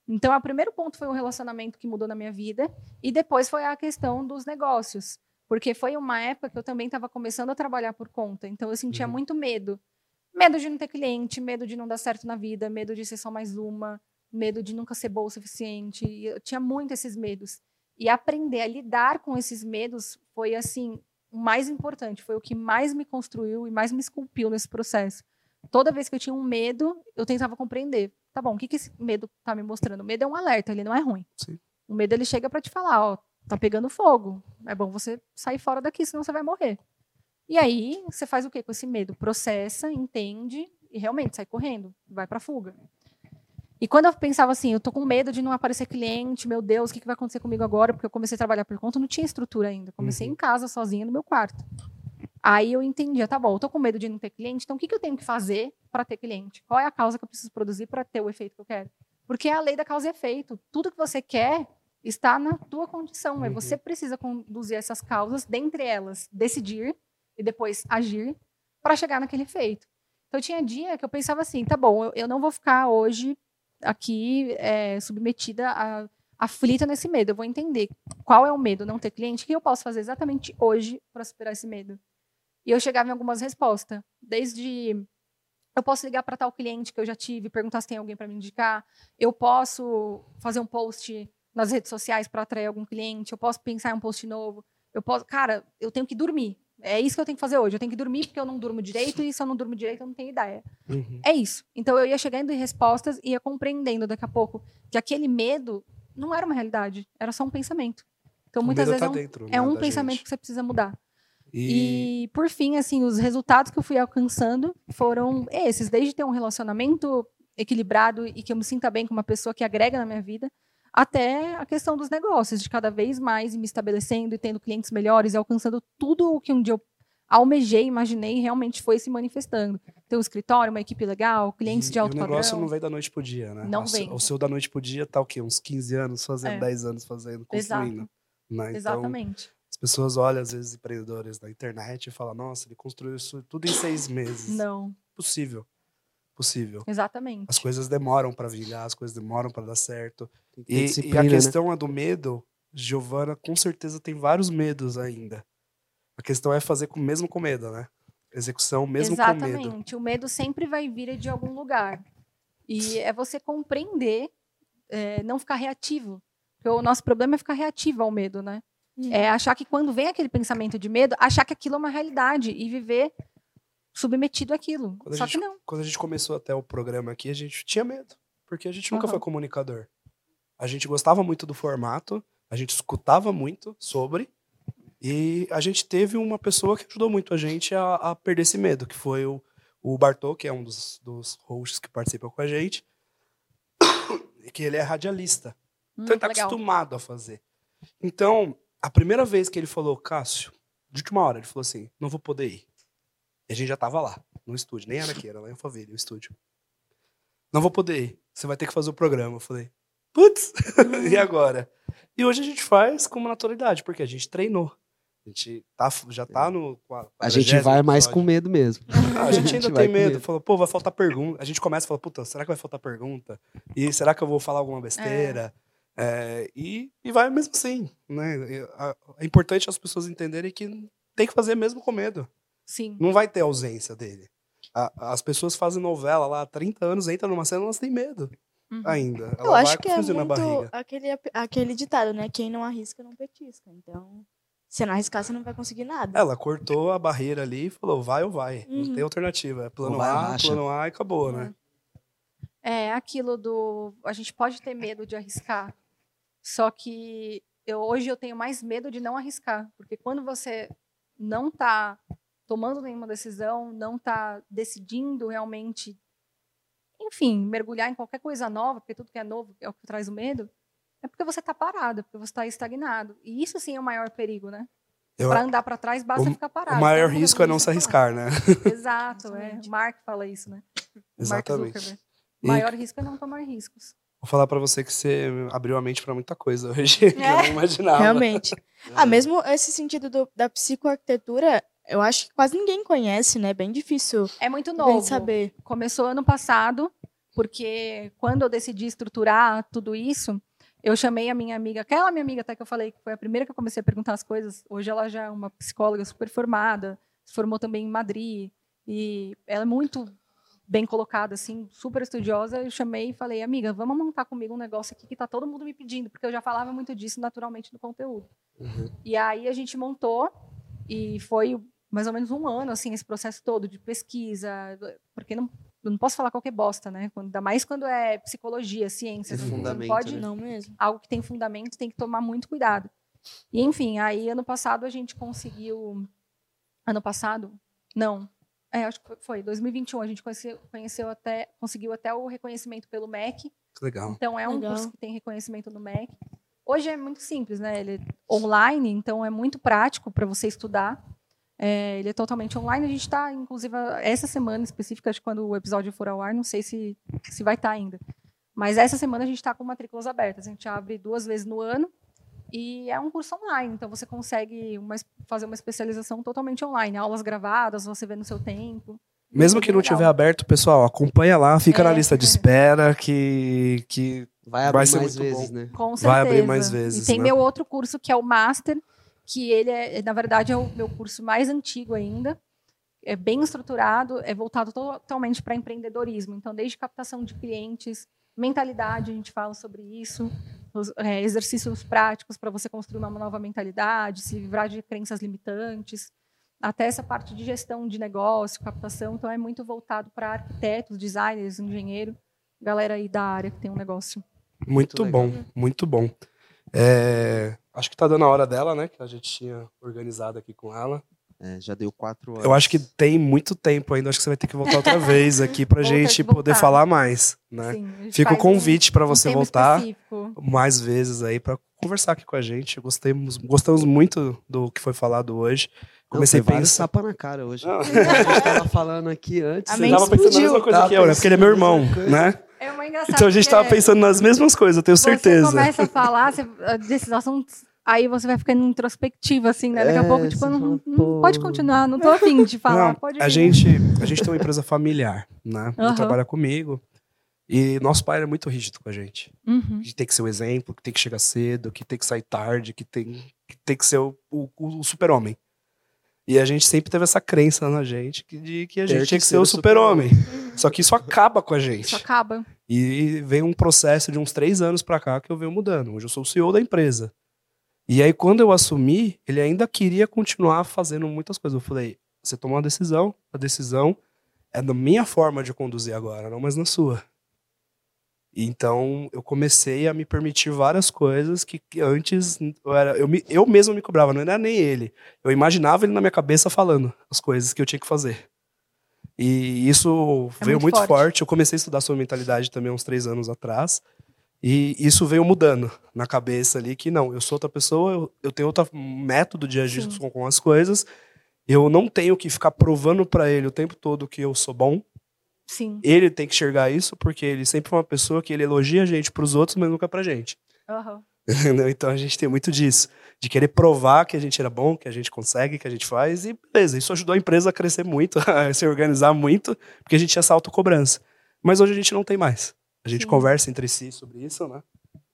Então, o primeiro ponto foi o relacionamento que mudou na minha vida, e depois foi a questão dos negócios, porque foi uma época que eu também estava começando a trabalhar por conta, então eu sentia Uhum. muito medo. Medo de não ter cliente, medo de não dar certo na vida, medo de ser só mais uma, medo de nunca ser boa o suficiente. Eu tinha muito esses medos. E aprender a lidar com esses medos foi assim o mais importante, foi o que mais me construiu e mais me esculpiu nesse processo. Toda vez que eu tinha um medo, eu tentava compreender. Tá bom, o que, que esse medo tá me mostrando? O medo é um alerta, ele não é ruim. Sim. O medo ele chega para te falar, ó, tá pegando fogo. É bom você sair fora daqui, senão você vai morrer. E aí, você faz o que com esse medo? Processa, entende e realmente sai correndo, vai para fuga. E quando eu pensava assim, eu tô com medo de não aparecer cliente, meu Deus, o que, que vai acontecer comigo agora? Porque eu comecei a trabalhar por conta, não tinha estrutura ainda. Comecei Uhum. em casa, sozinha, no meu quarto. Aí eu entendia, tá bom, eu tô com medo de não ter cliente, então o que, que eu tenho que fazer para ter cliente? Qual é a causa que eu preciso produzir para ter o efeito que eu quero? Porque é a lei da causa e efeito. Tudo que você quer está na tua condição. É Uhum. você precisa conduzir essas causas, dentre elas, decidir e depois agir para chegar naquele efeito. Então tinha dia que eu pensava assim, tá bom, eu, eu não vou ficar hoje aqui é, submetida a aflita nesse medo. Eu vou entender qual é o medo, não ter cliente, o que eu posso fazer exatamente hoje para superar esse medo. E eu chegava em algumas respostas, desde eu posso ligar para tal cliente que eu já tive, perguntar se tem alguém para me indicar, eu posso fazer um post nas redes sociais para atrair algum cliente, eu posso pensar em um post novo, eu posso, cara, eu tenho que dormir. É isso que eu tenho que fazer hoje. Eu tenho que dormir porque eu não durmo direito e se eu não durmo direito eu não tenho ideia. Uhum. É isso. Então eu ia chegando em respostas e ia compreendendo daqui a pouco que aquele medo não era uma realidade, era só um pensamento. Então O muitas vezes tá é um, dentro, é né, um da pensamento gente. que você precisa mudar. E, E, por fim, assim, os resultados que eu fui alcançando foram esses, desde ter um relacionamento equilibrado e que eu me sinta bem com uma pessoa que agrega na minha vida, até a questão dos negócios, de cada vez mais me estabelecendo e tendo clientes melhores e alcançando tudo o que um dia eu almejei, imaginei, e realmente foi se manifestando. Ter um escritório, uma equipe legal, clientes e- de alto o negócio padrão. não vem da noite pro dia, né? Não A- vem. O seu da noite pro dia tá o quê? Uns 15 anos fazendo, É. 10 anos fazendo, Exato. construindo. né? Então, Exatamente. As pessoas olham, às vezes, empreendedores da internet e falam, nossa, ele construiu isso tudo em seis meses. Não, Possível. Possível. exatamente. As coisas demoram pra vingar, as coisas demoram pra dar certo. E, e a né? questão é do medo. Giovana com certeza tem vários medos ainda. A questão é fazer com mesmo com medo, né? Execução mesmo com medo. Exatamente. O medo sempre vai vir de algum lugar. E é você compreender, é, não ficar reativo. Porque o nosso problema é ficar reativo ao medo, né? Hum. É achar que quando vem aquele pensamento de medo, achar que aquilo é uma realidade e viver submetido àquilo. Quando a Só gente- que não. Quando a gente começou até o programa aqui, a gente tinha medo. Porque a gente nunca Aham. foi comunicador. A gente gostava muito do formato, a gente escutava muito sobre. E a gente teve uma pessoa que ajudou muito a gente a, a perder esse medo, que foi o, o Bartô, que é um dos, dos hosts que participa com a gente. E que ele é radialista. Hum, Então ele tá legal. acostumado a fazer. Então, a primeira vez que ele falou, Cássio, de última hora, ele falou assim: não vou poder ir. E a gente já tava lá, no estúdio. Nem era aqui, era lá em Alphaville, o estúdio. Não vou poder ir. Você vai ter que fazer o programa. Eu falei, putz, e agora? E hoje a gente faz com uma naturalidade, porque a gente treinou. A gente tá, já tá no. qua- A gente 40º vai mais com episódio. medo mesmo. Ah, a gente ainda vai tem com medo. medo. Falou, pô, vai faltar pergunta. A gente começa e fala, puta, será que vai faltar pergunta? E será que eu vou falar alguma besteira? É, e, e vai mesmo assim. Né? É importante as pessoas entenderem que tem que fazer mesmo com medo. Sim. Não vai ter ausência dele. A- as pessoas fazem novela lá há 30 anos, entram numa cena, elas têm medo Uhum. ainda. Ela Eu acho que é muito aquele, aquele ditado, né? Quem não arrisca não petisca. Então, se não arriscar, você não vai conseguir nada. Ela cortou a barreira ali e falou, vai ou vai. Não Uhum. tem alternativa. É plano Ou A, plano A e acabou, né? É aquilo do. A gente pode ter medo de arriscar. Só que eu, hoje eu tenho mais medo de não arriscar. Porque quando você não está tomando nenhuma decisão, não está decidindo realmente, enfim, mergulhar em qualquer coisa nova, porque tudo que é novo é o que traz o medo, é porque você está parado, porque você está estagnado. E isso sim é o maior perigo, né? Eu- Para andar para trás, basta o- ficar parado. o maior Então, risco é não se arriscar, né? Exato, é. Mark fala isso, né? Exatamente. Zuckerberg. E- O maior risco é não tomar riscos. Vou falar pra você que você abriu a mente pra muita coisa hoje que eu É. não imaginava. Realmente. Ah, mesmo esse sentido do- da psicoarquitetura, eu acho que quase ninguém conhece, né? Bem difícil É muito novo. saber. Começou ano passado, porque quando eu decidi estruturar tudo isso, eu chamei a minha amiga, aquela minha amiga até que eu falei, que foi a primeira que eu comecei a perguntar as coisas. Hoje ela já é uma psicóloga super formada, se formou também em Madrid, e ela é muito bem colocada, assim, super estudiosa. Eu chamei e falei, amiga, vamos montar comigo um negócio aqui que tá todo mundo me pedindo, porque eu já falava muito disso naturalmente no conteúdo. E aí a gente montou, e foi mais ou menos um ano, assim, esse processo todo de pesquisa, porque não, eu não posso falar qualquer bosta, né? Quando- Ainda mais quando é psicologia, ciência. Tem não- não pode, né? Não mesmo. algo que tem fundamento, tem que tomar muito cuidado. E, enfim, aí ano passado a gente conseguiu. Ano passado? Não. É, acho que foi- foi. 2021 a gente conheceu, conheceu até, conseguiu até o reconhecimento pelo MEC. Legal. Então é um Legal. curso que tem reconhecimento no MEC. Hoje é muito simples, né? Ele é online, então é muito prático para você estudar. É, ele é totalmente online. A gente está, inclusive, essa semana específica, acho que quando o episódio for ao ar, não sei se, se vai estar ainda. Mas essa semana a gente está com matrículas abertas. A gente abre duas vezes no ano e é um curso online. Então você consegue uma fazer uma especialização totalmente online. Aulas gravadas, você vê no seu tempo. Mesmo que não Legal. tiver aberto, pessoal, acompanha lá, fica na É. lista de espera que, que Vai abrir Vai ser mais muito vezes, bom. né? Com certeza. Vai abrir mais vezes, E tem né? meu outro curso, que é o Master, que ele é, na verdade, é o meu curso mais antigo ainda. É bem estruturado, é voltado totalmente para empreendedorismo. Então, desde captação de clientes, mentalidade, a gente fala sobre isso, os, é, exercícios práticos para você construir uma nova mentalidade, se livrar de crenças limitantes, até essa parte de gestão de negócio, captação. Então, é muito voltado para arquitetos, designers, engenheiro, galera aí da área que tem um negócio. Muito, Muito bom, muito bom. É, acho que tá dando a hora dela, né? Que a gente tinha organizado aqui com ela. É, já deu quatro horas. Eu acho que tem muito tempo ainda. Acho que você vai ter que voltar outra vez aqui pra gente poder falar mais, né? Sim, a Fica o um- convite pra um você tema voltar específico. mais vezes aí pra conversar aqui com a gente. Gostamos, gostamos muito do que foi falado hoje. Não, Comecei foi a pensar. tapa na cara hoje. Não. A gente tava falando aqui antes. Amém. você Tava pensando na mesma coisa Tava que eu, né? Porque ele é meu irmão, né? É uma engraçada. Então a gente tava pensando nas mesmas coisas, eu tenho certeza. Você começa a falar você, desses assuntos, aí você vai ficando introspectivo, assim, né? Daqui a É, pouco, tipo, não, não- pode continuar, não tô afim de falar. Não, pode a gente, a gente tem uma empresa familiar, né? Ele Aham. trabalha comigo. E nosso pai é muito rígido com a gente. Uhum. Que tem que ser o exemplo, que tem que chegar cedo, que tem que sair tarde, que tem que, tem que ser o, o- o super-homem. E a gente sempre teve essa crença na gente que, de que a Ter gente que tinha que ser ser o super-homem. Só que isso acaba com a gente. Isso acaba. E veio um processo de uns três anos pra cá que eu venho mudando. Hoje eu sou o CEO da empresa. E aí, quando eu assumi, ele ainda queria continuar fazendo muitas coisas. Eu falei: você tomou uma decisão, a decisão é da minha forma de conduzir agora, não mais na sua. Então, eu comecei a me permitir várias coisas que, que antes eu, era, eu, me- eu mesmo me cobrava, não era nem ele. Eu imaginava ele na minha cabeça falando as coisas que eu tinha que fazer. E isso É veio muito muito forte. forte. Eu comecei a estudar sobre mentalidade também uns três anos atrás. E isso veio mudando na cabeça ali que não, eu sou outra pessoa, eu, eu tenho outro método de agir Sim. com, as coisas. Eu não tenho que ficar provando pra ele o tempo todo que eu sou bom. Sim. Ele tem que enxergar isso porque ele sempre foi uma pessoa que ele elogia a gente pros outros, mas nunca pra gente. Entendeu? então a gente tem muito disso, de querer provar que a gente era bom, que a gente consegue, que a gente faz e beleza. Isso ajudou a empresa a crescer muito, a se organizar muito, porque a gente tinha essa autocobrança. Mas hoje a gente não tem mais. A gente Sim. conversa entre si sobre isso, né?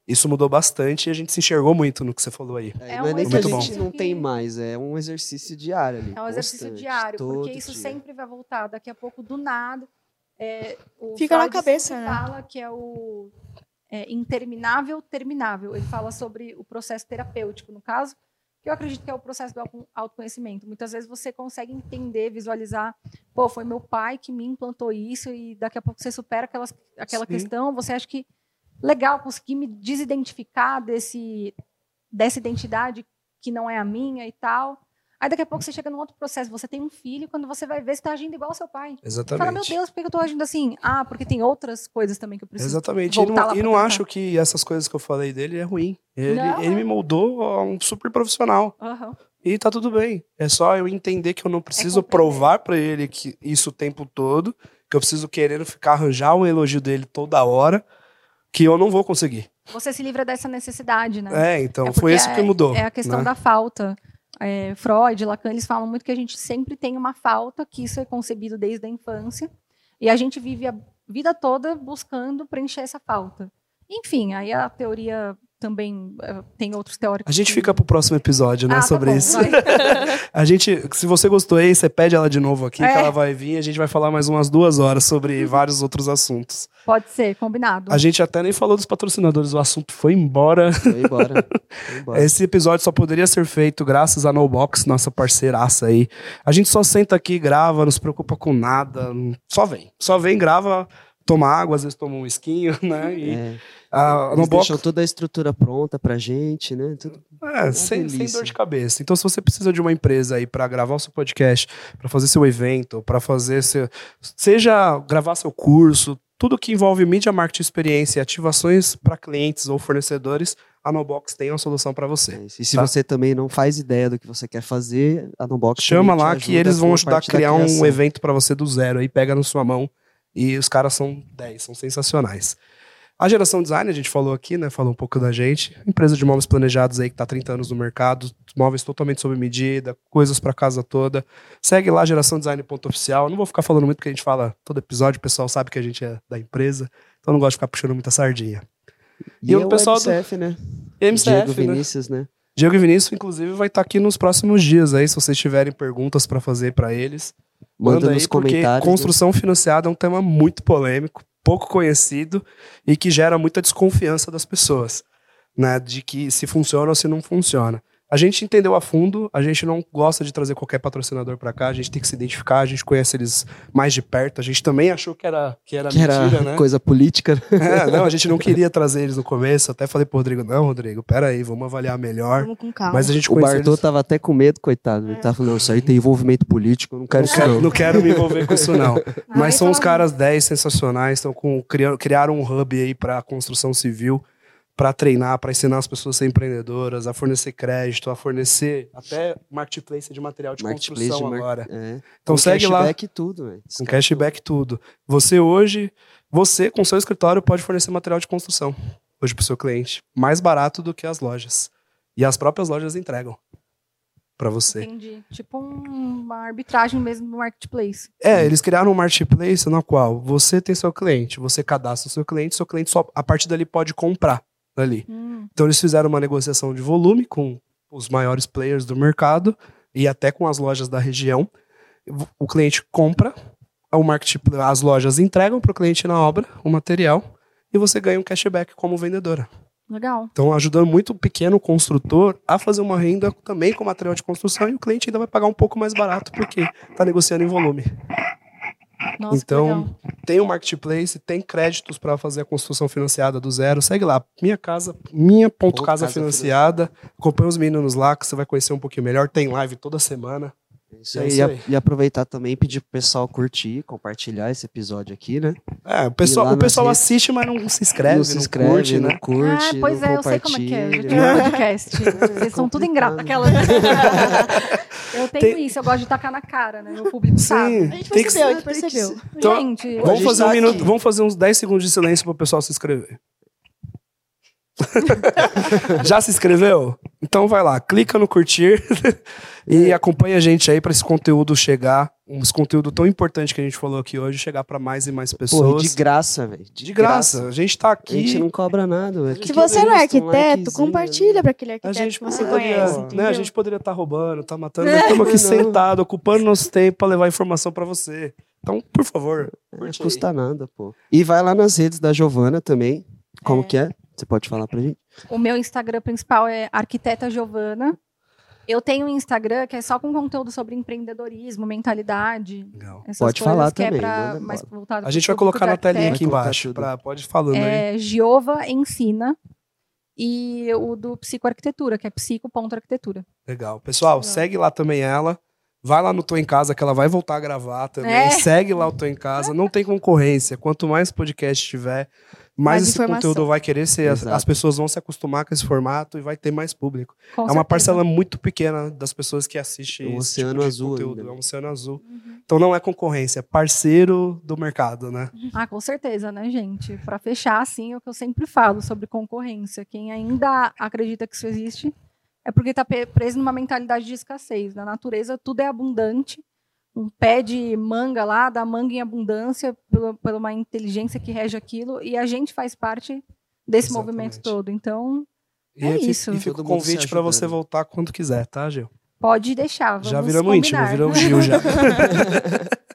Isso mudou bastante e a gente se enxergou muito no que você falou aí. É, É não é um nem que a exercício gente não que- tem mais, é um exercício diário ali. É um exercício diário, porque isso dia. sempre vai voltar. Daqui a pouco, do nada. é, o Fica na Freud cabeça, sempre né? fala que é o é, interminável terminável. Ele fala sobre o processo terapêutico, no caso, que eu acredito que é o processo do auto- autoconhecimento. Muitas vezes você consegue entender, visualizar, pô, foi meu pai que me implantou isso e daqui a pouco você supera aquelas, aquela Sim. questão, você acha que legal, consegui me desidentificar desse, dessa identidade que não é a minha e tal. Aí daqui a pouco você chega num outro processo, você tem um filho, quando você vai ver, você está agindo igual ao seu pai. Você Exatamente. Fala, meu Deus, por que eu estou agindo assim? Ah, porque tem outras coisas também que eu preciso. Exatamente. E não, e não acho que essas coisas que eu falei dele é ruim. Ele, Não, ele é. me moldou a um super profissional. Aham. E tá tudo bem. É só eu entender que eu não preciso compreender. provar pra ele que isso o tempo todo, que eu preciso querendo ficar arranjar um elogio dele toda hora, que eu não vou conseguir. Você se livra dessa necessidade, né? É, então É foi isso que mudou. É a questão né? da falta. É, Freud, Lacan, eles falam muito que a gente sempre tem uma falta, que isso é concebido desde a infância, e a gente vive a vida toda buscando preencher essa falta. Enfim, aí a teoria também eh, tem outros teóricos. A gente que- fica pro próximo episódio, né, Ah, tá sobre bom, isso. A gente, se você gostou aí, você pede ela de novo aqui, É. que ela vai vir e a gente vai falar mais umas duas horas sobre vários outros assuntos. Pode ser, combinado. A gente até nem falou dos patrocinadores, o assunto foi embora. Foi embora. Foi embora. Esse episódio só poderia ser feito graças a NoBox, nossa parceiraça aí. A gente só senta aqui, grava, não se preocupa com nada, só vem. Só vem, grava, toma água, às vezes toma um esquinho, né? E É, a eles NoBox deixam toda a estrutura pronta pra gente, né? Tudo- É, sem, sem delícia. dor de cabeça. Então, se você precisa de uma empresa aí para gravar o seu podcast, para fazer seu evento, para fazer seu. Seja gravar seu curso, tudo que envolve mídia, marketing, experiência e ativações para clientes ou fornecedores, a Nobox tem uma solução para você. é. E se Tá. você também não faz ideia do que você quer fazer, a Nobox Chama lá que eles vão ajudar a criar um evento para você do zero aí, pega na sua mão. E os caras são 10, são sensacionais. A geração design, a gente falou aqui, né? Falou um pouco da gente. Empresa de móveis planejados aí que tá há 30 anos no mercado, móveis totalmente sob medida, coisas para casa toda. Segue lá, geração design.oficial. Não vou ficar falando muito porque a gente fala todo episódio, o pessoal sabe que a gente é da empresa. Então não gosto de ficar puxando muita sardinha. E, E o o pessoal do- MCF, né? MCF, Diego né? Vinícius, né? Diego e Vinícius, inclusive, vai estar aqui nos próximos dias aí, se vocês tiverem perguntas para fazer para eles. Manda, aí, nos porque comentários. né? construção financiada é um tema muito polêmico, pouco conhecido e que gera muita desconfiança das pessoas, né? De que se funciona ou se não funciona. A gente entendeu a fundo, a gente não gosta de trazer qualquer patrocinador pra cá, a gente tem que se identificar, a gente conhece eles mais de perto. A gente também achou que era, que era Que mentira, era né? coisa política. É, não, a gente não queria trazer eles no começo. Até falei pro Rodrigo, não, Rodrigo, pera aí, vamos avaliar melhor. Vamos com calma. Mas a gente O Bartô eles... tava até com medo, coitado. Ele tava falando, não, isso aí tem envolvimento político, eu não quero Não isso quero, não. não quero me envolver com isso, não. Mas são uns caras 10 sensacionais, estão com criaram, criaram um hub aí para construção civil, para treinar, para ensinar as pessoas a ser empreendedoras, a fornecer crédito, a fornecer até marketplace de material de Marketplace construção de mar- agora. É. Então Com segue lá cashback e tudo, velho. Esse com cashback tudo. Você hoje, você com seu escritório pode fornecer material de construção hoje para o seu cliente, mais barato do que as lojas. E as próprias lojas entregam para você. Entendi. Tipo um- uma arbitragem mesmo no marketplace. É, eles criaram um marketplace na qual você tem seu cliente, você cadastra o seu cliente, seu cliente só a partir dali pode comprar ali. Hum, Então eles fizeram uma negociação de volume com os maiores players do mercado e até com as lojas da região. O cliente compra, o marketplace, as lojas entregam para o cliente na obra o material e você ganha um cashback como vendedora. legal. Então ajudando muito o pequeno construtor a fazer uma renda também com material de construção e o cliente ainda vai pagar um pouco mais barato porque está negociando em volume. Nossa, Então, tem o marketplace, tem créditos para fazer a construção financiada do zero. Segue lá, minha casa, minha ponto Ponto casa, Casa financiada. Acompanha os meninos lá que você vai conhecer um pouquinho melhor. Tem live toda semana. Isso É aí. isso E. E aproveitar também e pedir pro pessoal curtir, compartilhar esse episódio aqui, né? É, o pessoal, o pessoal redes. assiste, mas não se inscreve, não se inscreve, curte, não né? curte, ah, pois não é, eu sei como é que é. Eu já tive um podcast. Vocês são tudo ingratos. Aquela... eu tenho Tem- isso, eu gosto de tacar na cara, né? Meu público sabe. Sim, A gente tem que percebeu, a gente percebeu. ser. Então, Gente, Vamos fazer, tá um minuto, vamos fazer uns 10 segundos de silêncio pro pessoal se inscrever. Já se inscreveu? Então vai lá, clica no curtir e acompanha a gente aí para esse conteúdo chegar, um esse conteúdo tão importante que a gente falou aqui hoje, chegar para mais e mais Pô, pessoas. de graça, velho. De graça. A gente tá A aqui. gente não cobra nada, velho. Se você não é um arquiteto, likezinho, compartilha pra aquele A arquiteto gente, que você poderia, conhece, né, a gente poderia estar roubando, tá matando, mas estamos aqui Não. sentados, ocupando nosso tempo para levar informação para você. Então, por favor, Não curte aí. custa nada, pô. E vai lá nas redes da Giovana também. Como É. que é? Você pode falar pra gente? o meu Instagram principal é Arquiteta Giovana. Eu tenho um Instagram que é só com conteúdo sobre empreendedorismo, mentalidade. Legal. Essas Pode coisas falar que também, é pra mais voltado A gente vai colocar na telinha aqui embaixo. Pra, pode falando aí. É Giova Ensina. E o do Psicoarquitetura, que é psico.arquitetura. Legal. Pessoal, Legal. segue lá também ela. Vai lá no Tô em Casa, que ela vai voltar a gravar também. É. Segue lá o Tô em Casa. Não tem concorrência. Quanto mais podcast tiver, mais, Mais esse informação. conteúdo vai querer ser. As, Exato. as pessoas vão se acostumar com esse formato e vai ter mais público. Com é uma certeza. parcela muito pequena das pessoas que assistem um esse oceano tipo de azul conteúdo. ainda, É um oceano azul. Uhum. Então não é concorrência, é parceiro do mercado, né? Ah, com certeza, né, gente? Para fechar, assim, é o que eu sempre falo sobre concorrência. Quem ainda acredita que isso existe é porque está preso numa mentalidade de escassez. Na natureza, tudo é abundante. Um pé de manga lá dá manga em abundância pela, pela uma inteligência que rege aquilo. E a gente faz parte desse Exatamente. movimento todo. Então, E É fica- isso. E fica o convite para você voltar quando quiser, tá, Gil? Pode deixar. Vamos já viramos íntimo, combinar. viramos Gil já.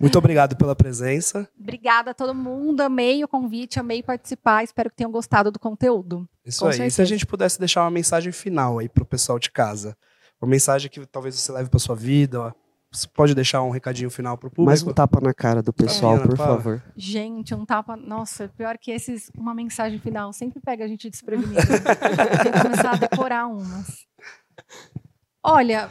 Muito obrigado pela presença. Obrigada a todo mundo. Amei o convite, amei participar. Espero que tenham gostado do conteúdo. Isso Com aí. E se a certeza. gente pudesse deixar uma mensagem final aí pro pessoal de casa? Uma mensagem que talvez você leve pra sua vida. ó. Você pode deixar um recadinho final pro público? Mais um tapa na cara do pessoal, por favor. Gente, um tapa. Nossa, pior que esses. Uma mensagem final sempre pega a gente desprevenido. Tem que começar a decorar umas. Olha,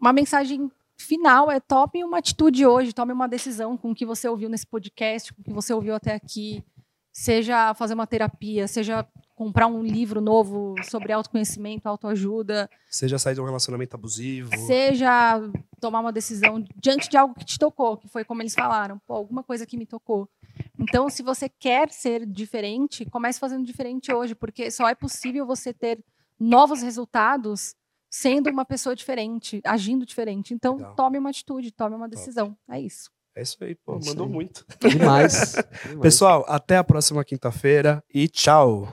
uma mensagem final é tome uma atitude hoje, tome uma decisão com o que você ouviu nesse podcast, com o que você ouviu até aqui. Seja fazer uma terapia, seja comprar um livro novo sobre autoconhecimento, autoajuda, Seja sair de um relacionamento abusivo. seja tomar uma decisão diante de algo que te tocou, que foi como eles falaram, pô, alguma coisa que me tocou. Então, se você quer ser diferente, comece fazendo diferente hoje, porque só é possível você ter novos resultados sendo uma pessoa diferente, agindo diferente. Então, Legal. tome uma atitude, tome uma decisão. É isso. É isso aí, pô. É isso mandou aí. muito. Demais. Demais. Pessoal, até a próxima quinta-feira e tchau.